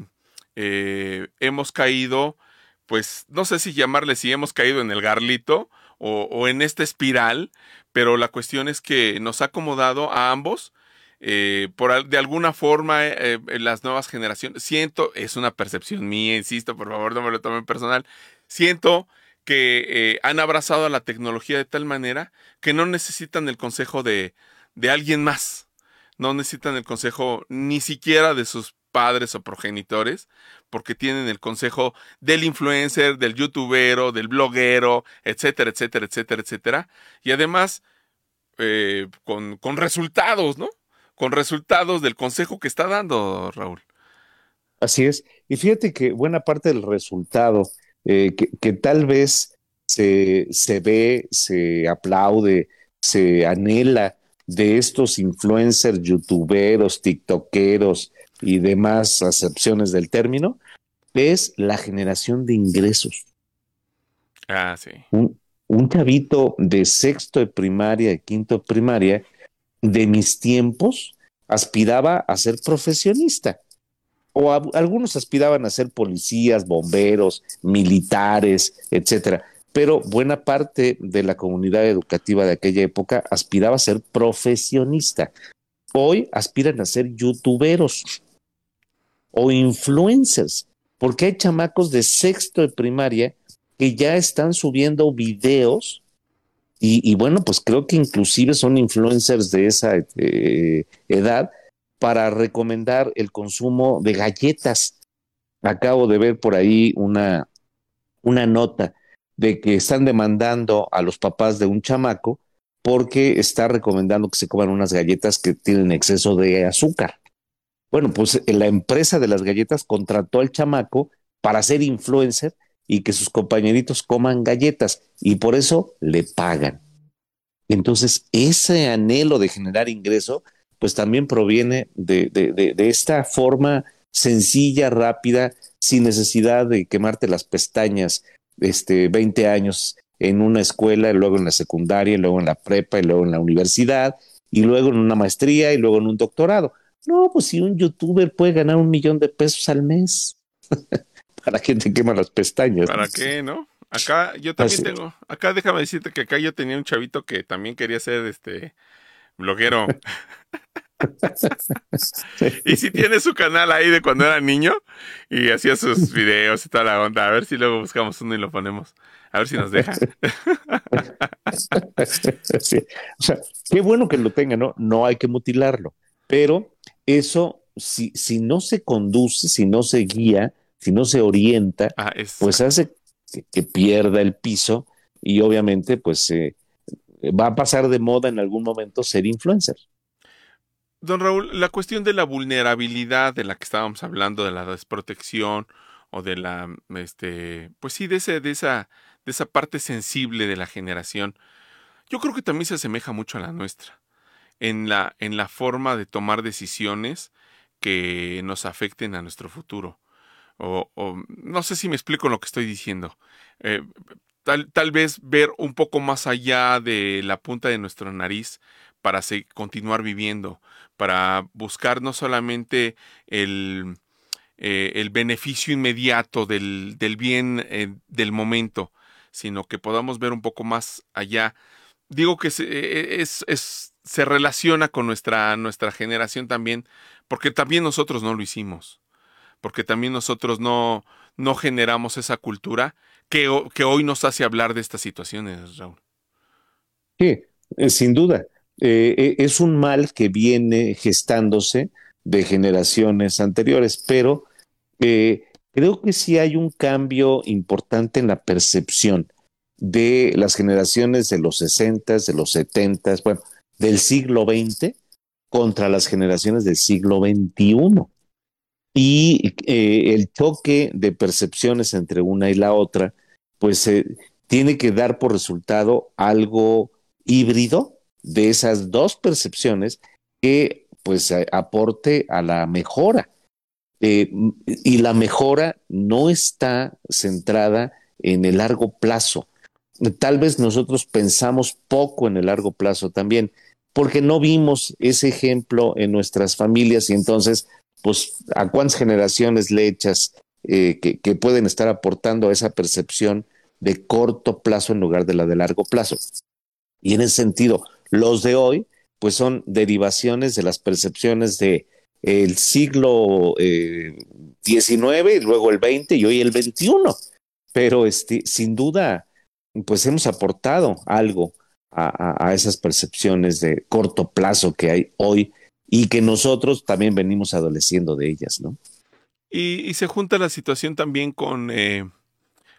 eh, hemos caído, pues no sé si llamarle si hemos caído en el garlito o, o, en esta espiral, pero la cuestión es que nos ha acomodado a ambos. Eh, por de alguna forma eh, las nuevas generaciones siento es una percepción mía insisto por favor no me lo tomen personal siento que eh, han abrazado a la tecnología de tal manera que no necesitan el consejo de, de alguien más. No necesitan el consejo ni siquiera de sus padres o progenitores, porque tienen el consejo del influencer, del youtubero, del bloguero, etcétera, etcétera, etcétera, etcétera. Y además, eh, con, con resultados, ¿no? Con resultados del consejo que está dando Raúl. Así es. Y fíjate que buena parte del resultado eh, que, que, tal vez se, se, ve, se aplaude, se anhela de estos influencers, youtuberos, tiktokeros y demás acepciones del término, es la generación de ingresos. Ah, sí. Un, un chavito de sexto de primaria, de quinto de primaria, de mis tiempos, aspiraba a ser profesionista o algunos aspiraban a ser policías, bomberos, militares, etcétera. pero buena parte de la comunidad educativa de aquella época aspiraba a ser profesionista. Hoy aspiran a ser youtuberos o influencers, porque hay chamacos de sexto de primaria que ya están subiendo videos y, bueno, pues creo que inclusive son influencers de esa eh, edad para recomendar el consumo de galletas. Acabo de ver por ahí una, una nota de que están demandando a los papás de un chamaco porque está recomendando que se coman unas galletas que tienen exceso de azúcar. Bueno, pues la empresa de las galletas contrató al chamaco para ser influencer y que sus compañeritos coman galletas y por eso le pagan. Entonces, ese anhelo de generar ingreso, pues también proviene de, de, esta forma sencilla, rápida, sin necesidad de quemarte las pestañas, este, 20 años en una escuela, luego en la secundaria, luego en la prepa, y luego en la universidad, y luego en una maestría, y luego en un doctorado. No, pues si un youtuber puede ganar un millón de pesos al mes. (laughs) ¿Para qué te quema las pestañas? ¿Para qué, no? Acá yo también tengo, acá déjame decirte que acá yo tenía un chavito que también quería ser este bloguero. (laughs) y si tiene su canal ahí de cuando era niño y hacía sus videos y toda la onda, a ver si luego buscamos uno y lo ponemos. A ver si nos deja. (laughs) O sea, qué bueno que lo tenga, ¿no? No hay que mutilarlo. Pero eso, si, si no se conduce, si no se guía, si no se orienta, ah, pues hace que, pierda el piso y obviamente pues eh, va a pasar de moda en algún momento ser influencer. Don Raúl, la cuestión de la vulnerabilidad de la que estábamos hablando, de la desprotección o de la, este, pues sí, de, ese, de, esa, de esa parte sensible de la generación, yo creo que también se asemeja mucho a la nuestra, en la, en la forma de tomar decisiones que nos afecten a nuestro futuro o, no sé si me explico lo que estoy diciendo. Eh, tal, tal, vez ver un poco más allá de la punta de nuestra nariz para continuar viviendo, para buscar no solamente el, eh, el beneficio inmediato del, del bien eh, del momento, sino que podamos ver un poco más allá. Digo que se, es, es, se relaciona con nuestra, nuestra generación también, porque también nosotros no lo hicimos porque también nosotros no, no generamos esa cultura que, que hoy nos hace hablar de estas situaciones, Raúl. Sí, eh, sin duda. Eh, eh, es un mal que viene gestándose de generaciones anteriores, pero creo que sí hay un cambio importante en la percepción de las generaciones de los 60, de los 70, bueno, del siglo XX contra las generaciones del siglo XXI y eh, el choque de percepciones entre una y la otra, pues eh, tiene que dar por resultado algo híbrido de esas dos percepciones que pues aporte a la mejora. Eh, y la mejora no está centrada en el largo plazo. Tal vez nosotros pensamos poco en el largo plazo también, porque no vimos ese ejemplo en nuestras familias y entonces pues a cuántas generaciones le echas eh, que, pueden estar aportando esa percepción de corto plazo en lugar de la de largo plazo. Y en ese sentido, los de hoy, pues son derivaciones de las percepciones de el siglo XIX eh, y luego el XX y hoy el XXI. Pero este, sin duda, pues hemos aportado algo a, esas percepciones de corto plazo que hay hoy y que nosotros también venimos adoleciendo de ellas, ¿no? Y, se junta la situación también con, eh,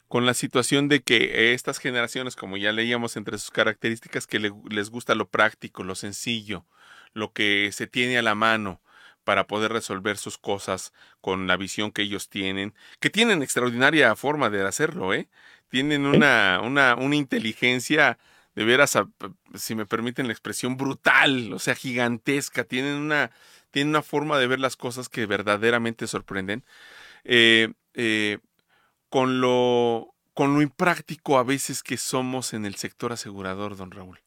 con la situación de que estas generaciones, como ya leíamos entre sus características, que les gusta lo práctico, lo sencillo, lo que se tiene a la mano para poder resolver sus cosas con la visión que ellos tienen, que tienen extraordinaria forma de hacerlo, ¿eh? Tienen una, una, una inteligencia de veras, si me permiten la expresión, brutal, o sea, gigantesca. Tienen una, tienen una forma de ver las cosas que verdaderamente sorprenden. Eh, eh, con, lo, con lo impráctico a veces que somos en el sector asegurador, don Raúl.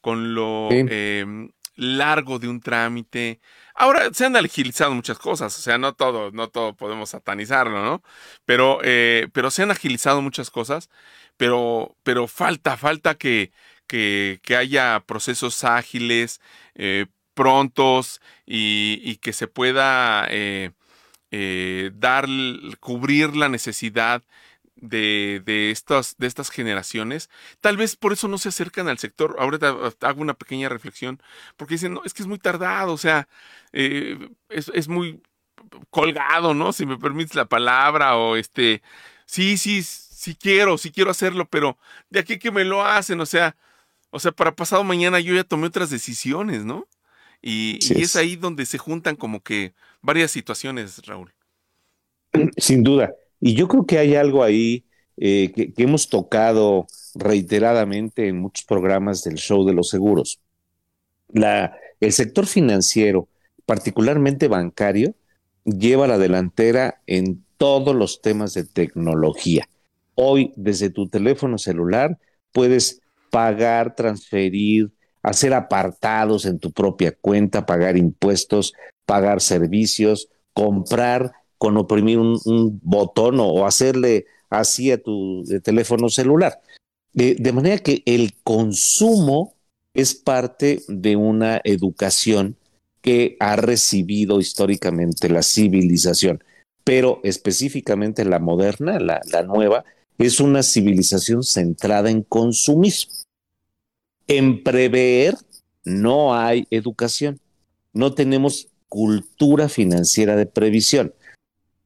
Con lo em, largo de un trámite. Ahora se han agilizado muchas cosas, o sea, no todo, no todo podemos satanizarlo, ¿no? Pero, eh, pero se han agilizado muchas cosas pero, pero falta, falta que, que, haya procesos ágiles, eh, prontos y, que se pueda eh, eh, dar, cubrir la necesidad de, de, estas, de estas generaciones. Tal vez por eso no se acercan al sector. Ahorita hago una pequeña reflexión, porque dicen, no, es que es muy tardado, o sea, eh, es, es, muy colgado, ¿no? Si me permites la palabra, o este, sí, sí, sí quiero, sí quiero hacerlo, pero de aquí que me lo hacen, o sea, o sea, para pasado mañana yo ya tomé otras decisiones, ¿no? Y, sí y es. es ahí donde se juntan como que varias situaciones, Raúl. Sin duda. Y yo creo que hay algo ahí eh, que, que, hemos tocado reiteradamente en muchos programas del show de los seguros. La, el sector financiero, particularmente bancario, lleva la delantera en todos los temas de tecnología. Hoy, desde tu teléfono celular, puedes pagar, transferir, hacer apartados en tu propia cuenta, pagar impuestos, pagar servicios, comprar con oprimir un, botón o, hacerle así a tu teléfono celular. De, de, manera que el consumo es parte de una educación que ha recibido históricamente la civilización, pero específicamente la moderna, la nueva, es una civilización centrada en consumismo. En prever no hay educación, no tenemos cultura financiera de previsión.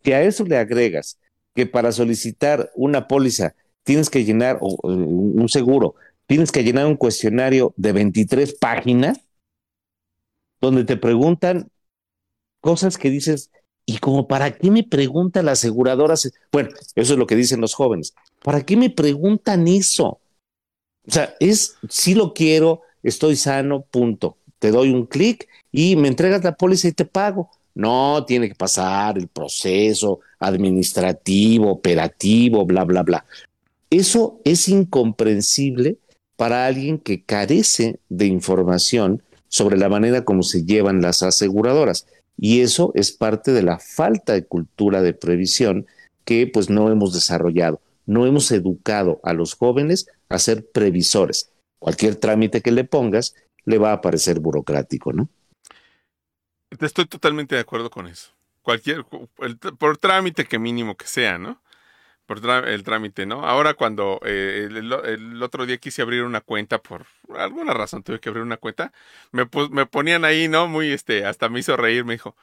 Que a eso le agregas que para solicitar una póliza tienes que llenar o, un seguro, tienes que llenar un cuestionario de 23 páginas donde te preguntan cosas que dices, ¿y como para qué me pregunta la aseguradora? Bueno, eso es lo que dicen los jóvenes. ¿Para qué me preguntan eso? O sea, es, si lo quiero, estoy sano, punto. Te doy un clic y me entregas la póliza y te pago. No, tiene que pasar el proceso administrativo, operativo, bla, bla, bla. Eso es incomprensible para alguien que carece de información sobre la manera como se llevan las aseguradoras. Y eso es parte de la falta de cultura de previsión que pues no hemos desarrollado. No hemos educado a los jóvenes a ser previsores. Cualquier trámite que le pongas le va a parecer burocrático, ¿no? Estoy totalmente de acuerdo con eso. Cualquier, por trámite que mínimo que sea, ¿no? Por el trámite, ¿no? Ahora cuando eh, el, el, otro día quise abrir una cuenta, por alguna razón tuve que abrir una cuenta, me, me ponían ahí, ¿no? Muy, este, hasta me hizo reír, me dijo,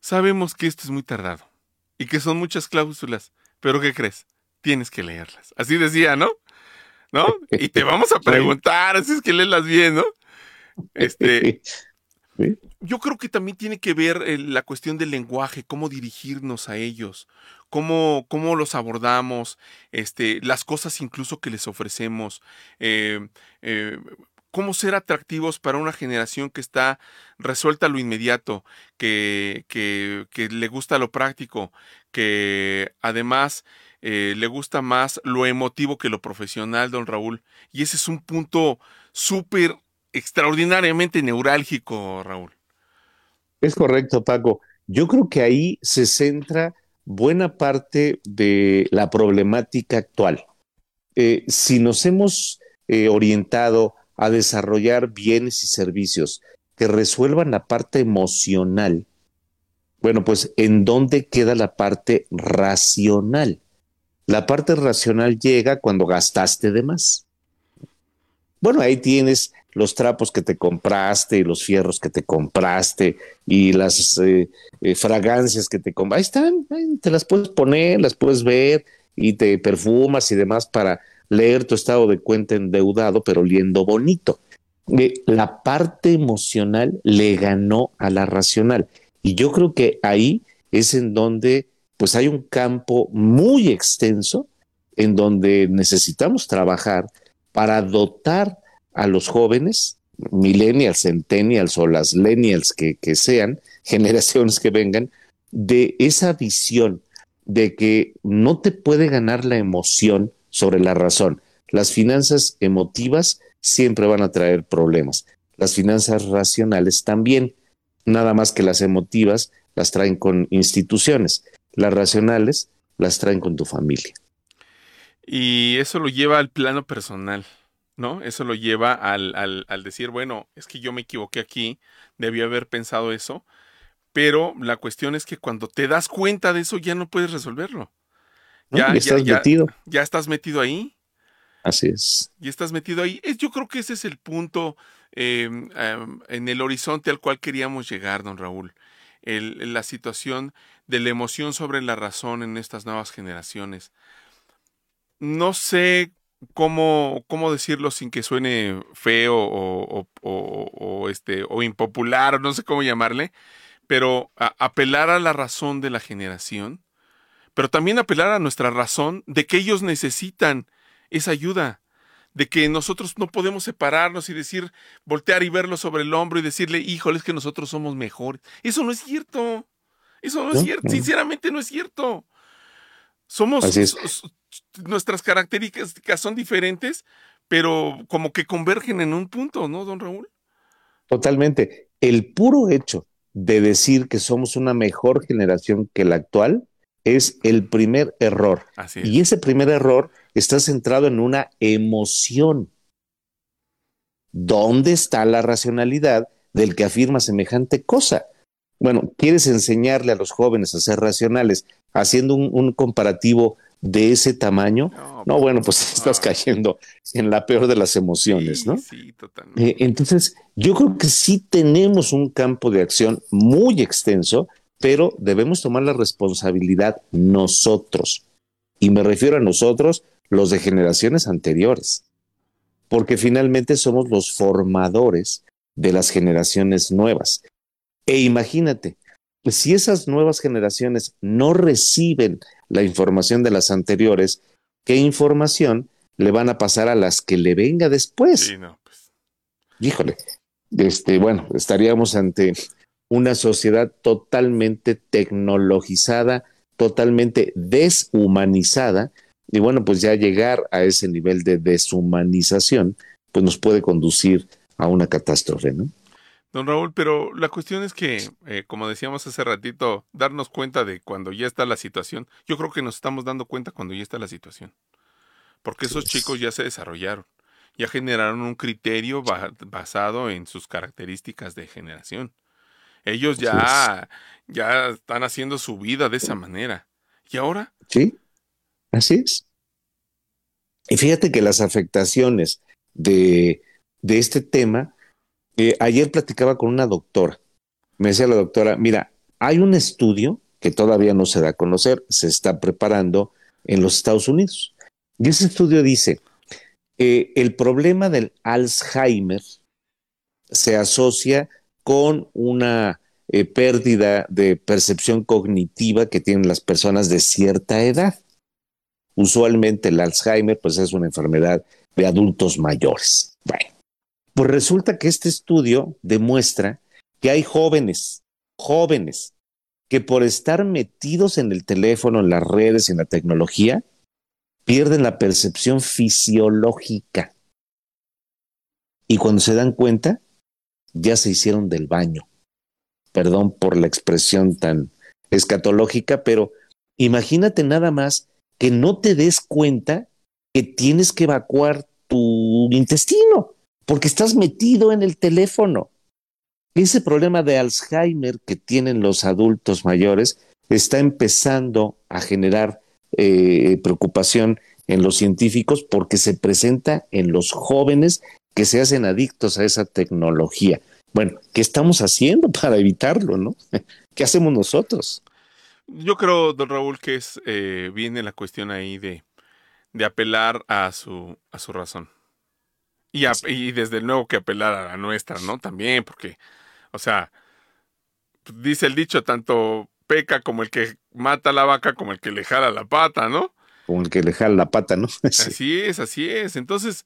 sabemos que esto es muy tardado y que son muchas cláusulas, pero ¿qué crees? Tienes que leerlas. Así decía, ¿no? ¿No? (laughs) Y te vamos a preguntar, así es que léelas bien, ¿no? Este, (laughs) yo creo que también tiene que ver eh, la cuestión del lenguaje, cómo dirigirnos a ellos, cómo, cómo los abordamos, este, las cosas incluso que les ofrecemos, eh, eh, cómo ser atractivos para una generación que está resuelta a lo inmediato, que, que, le gusta lo práctico, que además le gusta más lo emotivo que lo profesional, don Raúl. Y ese es un punto súper extraordinariamente neurálgico, Raúl. Es correcto, Paco. Yo creo que ahí se centra buena parte de la problemática actual. Eh, si nos hemos eh, orientado a desarrollar bienes y servicios que resuelvan la parte emocional, bueno, pues ¿en dónde queda la parte racional? La parte racional llega cuando gastaste de más. Bueno, ahí tienes los trapos que te compraste y los fierros que te compraste y las eh, eh, fragancias que te compraste. Ahí están, te las puedes poner, las puedes ver y te perfumas y demás para leer tu estado de cuenta endeudado, pero oliendo bonito. Eh, la parte emocional le ganó a la racional. Y yo creo que ahí es en donde pues hay un campo muy extenso en donde necesitamos trabajar para dotar a los jóvenes, millennials, centennials o las lennials que, que sean, (laughs) generaciones que vengan, de esa visión de que no te puede ganar la emoción sobre la razón. Las finanzas emotivas siempre van a traer problemas. Las finanzas racionales también, nada más que las emotivas las traen con instituciones. Las racionales las traen con tu familia. Y eso lo lleva al plano personal, ¿no? Eso lo lleva al, al, al decir, bueno, es que yo me equivoqué aquí, debí haber pensado eso, pero la cuestión es que cuando te das cuenta de eso ya no puedes resolverlo. Ya, estás ya, metido. ya estás metido ahí. Así es. y estás metido ahí. Es- Yo creo que ese es el punto eh, em, en el horizonte al cual queríamos llegar, don Raúl. El- la situación de la emoción sobre la razón en estas nuevas generaciones. No sé cómo, cómo decirlo sin que suene feo o, o- o- o, este, o impopular, no sé cómo llamarle, pero a- apelar a la razón de la generación, pero también apelar a nuestra razón de que ellos necesitan esa ayuda, de que nosotros no podemos separarnos y decir, voltear y verlo sobre el hombro y decirle, híjole, es que nosotros somos mejores. Eso no es cierto. Eso no es cierto. Sinceramente no es cierto. Somos, Así es. nuestras características son diferentes, pero como que convergen en un punto, ¿no, don Raúl? Totalmente. El puro hecho de decir que somos una mejor generación que la actual es el primer error. Así es. Y ese primer error está centrado en una emoción. ¿Dónde está la racionalidad del que afirma semejante cosa? Bueno, quieres enseñarle a los jóvenes a ser racionales haciendo un, un comparativo de ese tamaño. No, No, bueno, pues estás cayendo en la peor de las emociones, sí, ¿no? Sí, totalmente. Eh, entonces, yo creo que sí tenemos un campo de acción muy extenso, pero debemos tomar la responsabilidad nosotros. Y me refiero a nosotros, los de generaciones anteriores, porque finalmente somos los formadores de las generaciones nuevas. E imagínate, pues si esas nuevas generaciones no reciben la información de las anteriores, ¿qué información le van a pasar a las que le venga después? Sí, no, pues. híjole, este, bueno, estaríamos ante una sociedad totalmente tecnologizada, totalmente deshumanizada, y bueno, pues ya llegar a ese nivel de deshumanización, pues nos puede conducir a una catástrofe, ¿no? Don Raúl, pero la cuestión es que, eh, como decíamos hace ratito, darnos cuenta de cuando ya está la situación. Yo creo que nos estamos dando cuenta cuando ya está la situación. Porque esos es. chicos ya se desarrollaron, ya generaron un criterio ba- basado en sus características de generación. Ellos ya, ya están haciendo su vida de esa manera. ¿Y ahora? Sí, así es. Y fíjate que las afectaciones de, de este tema, eh, ayer platicaba con una doctora, me decía la doctora, mira, hay un estudio que todavía no se da a conocer, se está preparando en los Estados Unidos. Y ese estudio dice, eh, el problema del Alzheimer se asocia con una eh, pérdida de percepción cognitiva que tienen las personas de cierta edad. Usualmente el Alzheimer pues es una enfermedad de adultos mayores. Bueno, pues resulta que este estudio demuestra que hay jóvenes, jóvenes, que por estar metidos en el teléfono, en las redes, en la tecnología, pierden la percepción fisiológica. Y cuando se dan cuenta, ya se hicieron del baño. Perdón por la expresión tan escatológica, pero imagínate nada más que no te des cuenta que tienes que evacuar tu intestino, porque estás metido en el teléfono. Ese problema de Alzheimer que tienen los adultos mayores está empezando a generar eh, preocupación en los científicos porque se presenta en los jóvenes que se hacen adictos a esa tecnología. Bueno, ¿qué estamos haciendo (laughs) para evitarlo, no? (laughs) ¿Qué hacemos nosotros? Yo creo, don Raúl, que es eh, viene la cuestión ahí de, de apelar a su, a su razón. Y, a- y desde luego que apelar a la nuestra, ¿no? También, porque, o sea, dice el dicho, tanto peca como el que mata a la vaca como el que le jala la pata, ¿no? Como el que le jala la pata, ¿no? (laughs) Sí. Así es, así es. Entonces,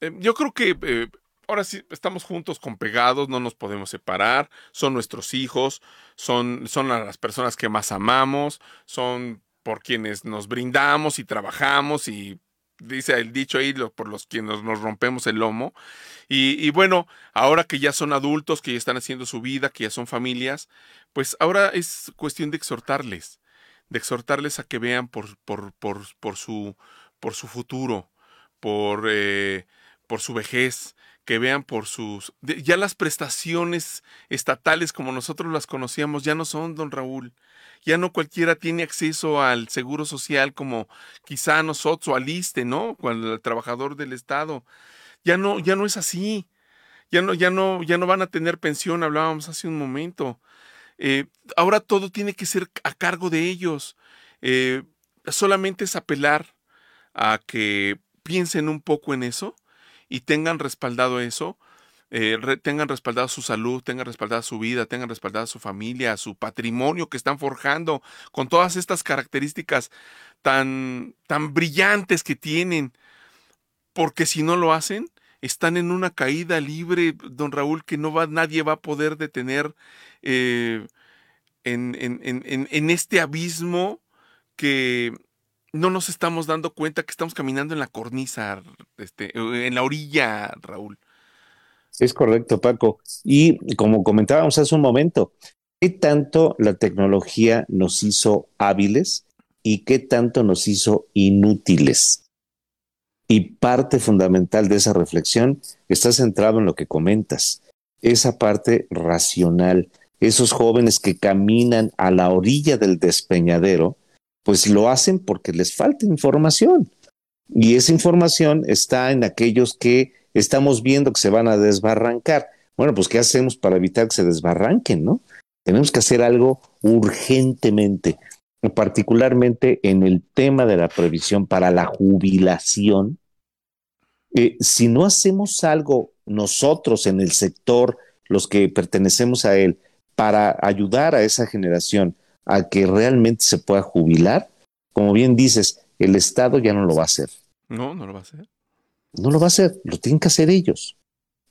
eh, yo creo que eh, ahora sí estamos juntos con pegados, no nos podemos separar, son nuestros hijos, son, son las personas que más amamos, son por quienes nos brindamos y trabajamos y dice el dicho ahí, por los quienes nos rompemos el lomo. Y, bueno, ahora que ya son adultos, que ya están haciendo su vida, que ya son familias, pues ahora es cuestión de exhortarles, de exhortarles a que vean por, por, por, por su por su futuro, por, eh, por su vejez, que vean por sus... Ya las prestaciones estatales como nosotros las conocíamos ya no son, don Raúl. Ya no cualquiera tiene acceso al seguro social como quizá nosotros, o al ISTE, ¿no? Cuando el trabajador del Estado. Ya no, ya no es así. Ya no, ya no, ya no van a tener pensión, hablábamos hace un momento. Eh, ahora todo tiene que ser a cargo de ellos. Eh, solamente es apelar a que piensen un poco en eso y tengan respaldado eso, eh, tengan respaldado su salud, tengan respaldada su vida, tengan respaldada su familia, su patrimonio que están forjando con todas estas características tan, tan brillantes que tienen. Porque si no lo hacen, están en una caída libre, don Raúl, que no va, nadie va a poder detener eh, en, en, en, este abismo que no nos estamos dando cuenta que estamos caminando en la cornisa, este, en la orilla, Raúl. Es correcto, Paco. Y como comentábamos hace un momento, ¿qué tanto la tecnología nos hizo hábiles y qué tanto nos hizo inútiles? Y parte fundamental de esa reflexión está centrado en lo que comentas, esa parte racional, esos jóvenes que caminan a la orilla del despeñadero, pues lo hacen porque les falta información. Y esa información está en aquellos que estamos viendo que se van a desbarrancar. Bueno, pues ¿qué hacemos para evitar que se desbarranquen, no? Tenemos que hacer algo urgentemente, particularmente en el tema de la previsión para la jubilación. Eh, si no hacemos algo nosotros en el sector, los que pertenecemos a él, para ayudar a esa generación a que realmente se pueda jubilar, como bien dices, el Estado ya no lo va a hacer. No, no lo va a hacer. No lo va a hacer, lo tienen que hacer ellos.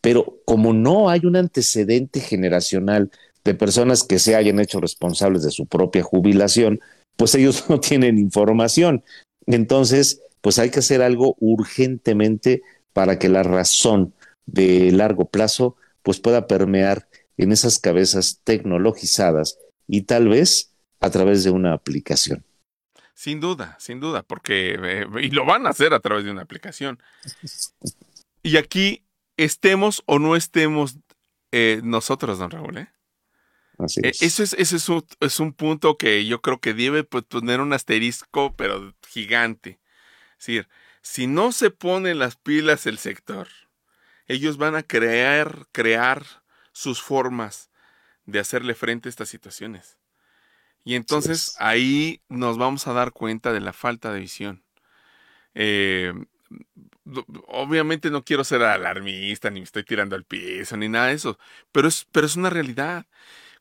Pero como no hay un antecedente generacional de personas que se hayan hecho responsables de su propia jubilación, pues ellos (laughs) no tienen información. Entonces, pues hay que hacer algo urgentemente para que la razón de largo plazo pues pueda permear en esas cabezas tecnologizadas y tal vez a través de una aplicación. Sin duda, sin duda, porque eh, y lo van a hacer a través de una aplicación. Y aquí estemos o no estemos eh, nosotros, don Raúl, ¿eh? Así e, es. Eso es, ese es un, es un punto que yo creo que debe pues, poner un asterisco, pero gigante. Es decir, si no se ponen las pilas el sector, ellos van a crear, crear sus formas de hacerle frente a estas situaciones. Y entonces ahí nos vamos a dar cuenta de la falta de visión. Eh, obviamente no quiero ser alarmista, ni me estoy tirando al piso, ni nada de eso, pero es, pero es una realidad.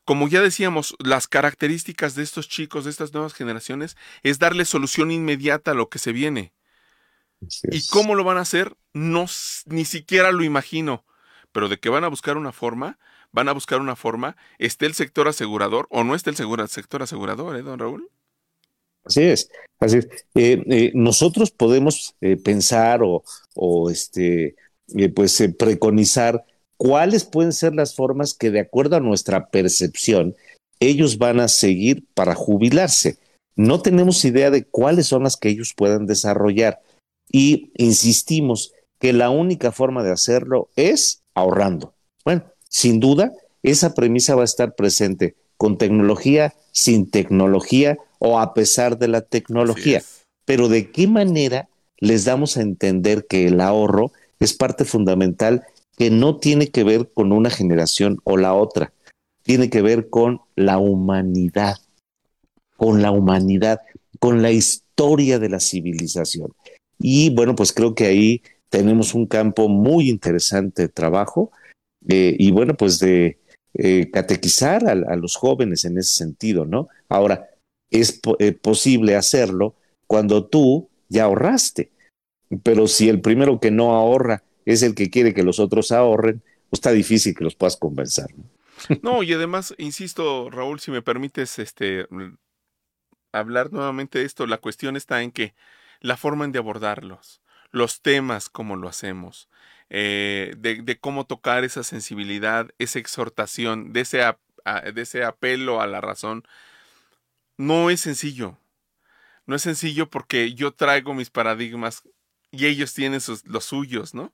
Como ya decíamos, las características de estos chicos, de estas nuevas generaciones, es darle solución inmediata a lo que se viene. ¿Y cómo lo van a hacer? No, ni siquiera lo imagino, pero de que van a buscar una forma, van a buscar una forma, esté el sector asegurador o no esté el, sector asegurador, ¿eh, don Raúl? Así es, así es. Eh, eh, nosotros podemos eh, pensar o, o este, pues preconizar cuáles pueden ser las formas que de acuerdo a nuestra percepción ellos van a seguir para jubilarse. No tenemos idea de cuáles son las que ellos puedan desarrollar y insistimos que la única forma de hacerlo es ahorrando. Bueno, sin duda, esa premisa va a estar presente con tecnología, sin tecnología o a pesar de la tecnología. Pero de qué manera les damos a entender que el ahorro es parte fundamental que no tiene que ver con una generación o la otra, tiene que ver con la humanidad, con la humanidad, con la historia de la civilización. Y bueno, pues creo que ahí tenemos un campo muy interesante de trabajo y bueno, pues de eh, catequizar a, los jóvenes en ese sentido, ¿no? Ahora, es eh, posible hacerlo cuando tú ya ahorraste, pero si el primero que no ahorra es el que quiere que los otros ahorren, pues está difícil que los puedas convencer. ¿no? (laughs) No, y además, insisto, Raúl, si me permites este, hablar nuevamente de esto, la cuestión está en que la forma en de abordarlos, los temas, como lo hacemos, eh, de, cómo tocar esa sensibilidad, esa exhortación, de ese, de ese apelo a la razón, no es sencillo. No es sencillo porque yo traigo mis paradigmas y ellos tienen sus, los suyos, ¿no?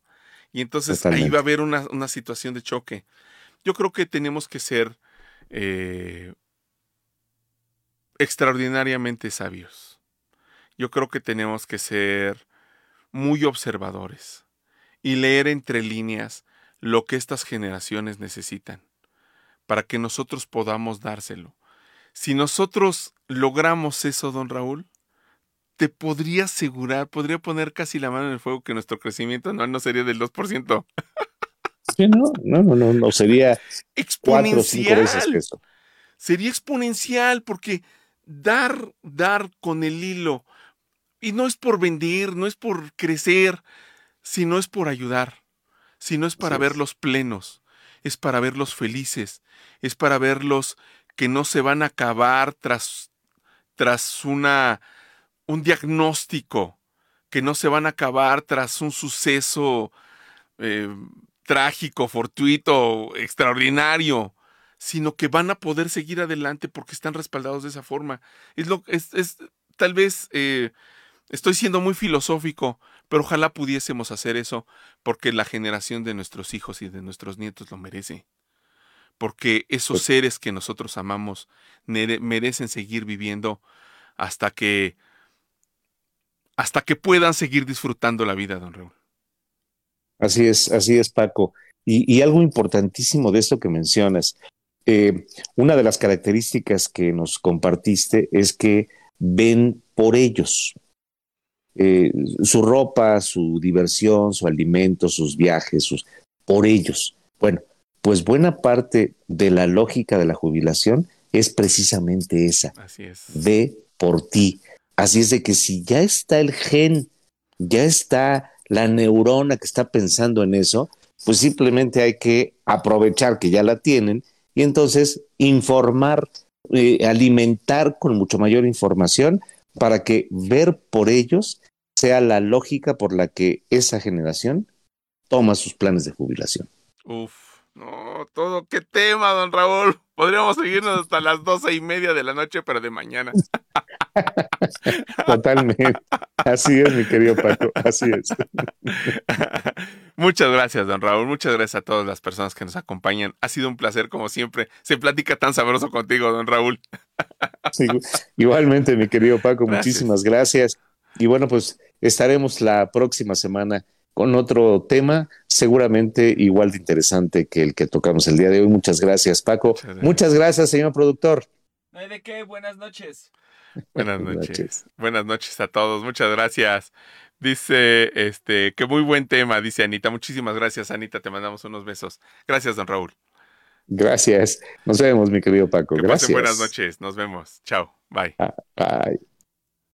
Y entonces Totalmente. ahí va a haber una, una situación de choque. Yo creo que tenemos que ser eh, extraordinariamente sabios. Yo creo que tenemos que ser muy observadores y leer entre líneas lo que estas generaciones necesitan para que nosotros podamos dárselo. Si nosotros logramos eso, don Raúl, te podría asegurar, podría poner casi la mano en el fuego que nuestro crecimiento no, no sería del 2%. Sí, no, no, no, no, no, sería (laughs) cuatro o cinco veces Exponencial. eso. Sería exponencial porque dar, dar con el hilo, y no es por vender, no es por crecer, sino es por ayudar, sino es para verlos plenos, es para verlos felices, es para verlos que no se van a acabar tras, tras una, un diagnóstico, que no se van a acabar tras un suceso eh, trágico, fortuito, extraordinario, sino que van a poder seguir adelante porque están respaldados de esa forma. Es lo es, es tal vez eh, estoy siendo muy filosófico, pero ojalá pudiésemos hacer eso porque la generación de nuestros hijos y de nuestros nietos lo merece. Porque esos Pues- seres que nosotros amamos mere- merecen seguir viviendo hasta que hasta que puedan seguir disfrutando la vida, don Raúl. Así es, así es, Paco. Y, y algo importantísimo de esto que mencionas, eh, una de las características que nos compartiste es que ven por ellos. Eh, su ropa, su diversión, su alimento, sus viajes, sus, por ellos. Bueno, pues buena parte de la lógica de la jubilación es precisamente esa, Así es. ve por ti. Así es de que si ya está el gen, ya está la neurona que está pensando en eso, pues simplemente hay que aprovechar que ya la tienen y entonces informar, eh, alimentar con mucho mayor información para que ver por ellos sea la lógica por la que esa generación toma sus planes de jubilación. Uf, no, todo, qué tema, don Raúl. Podríamos seguirnos hasta las doce y media de la noche, pero de mañana. (laughs) Totalmente. Así es, mi querido Paco, así es. (laughs) Muchas gracias, don Raúl. Muchas gracias a todas las personas que nos acompañan. Ha sido un placer, como siempre. Se platica tan sabroso contigo, don Raúl. (laughs) Sí, igualmente, mi querido Paco, Gracias. muchísimas gracias. Y bueno, pues estaremos la próxima semana con otro tema, seguramente igual de interesante que el que tocamos el día de hoy. Muchas gracias, Paco. Muchas gracias. Muchas gracias, señor productor. No hay de qué, buenas noches. Buenas noches. Buenas noches a todos. Muchas gracias. Dice, este, que muy buen tema, dice Anita. Muchísimas gracias, Anita. Te mandamos unos besos. Gracias, don Raúl. Gracias. Nos vemos, mi querido Paco. Que Gracias. pasen buenas noches. Nos vemos. Chao. Bye. Bye.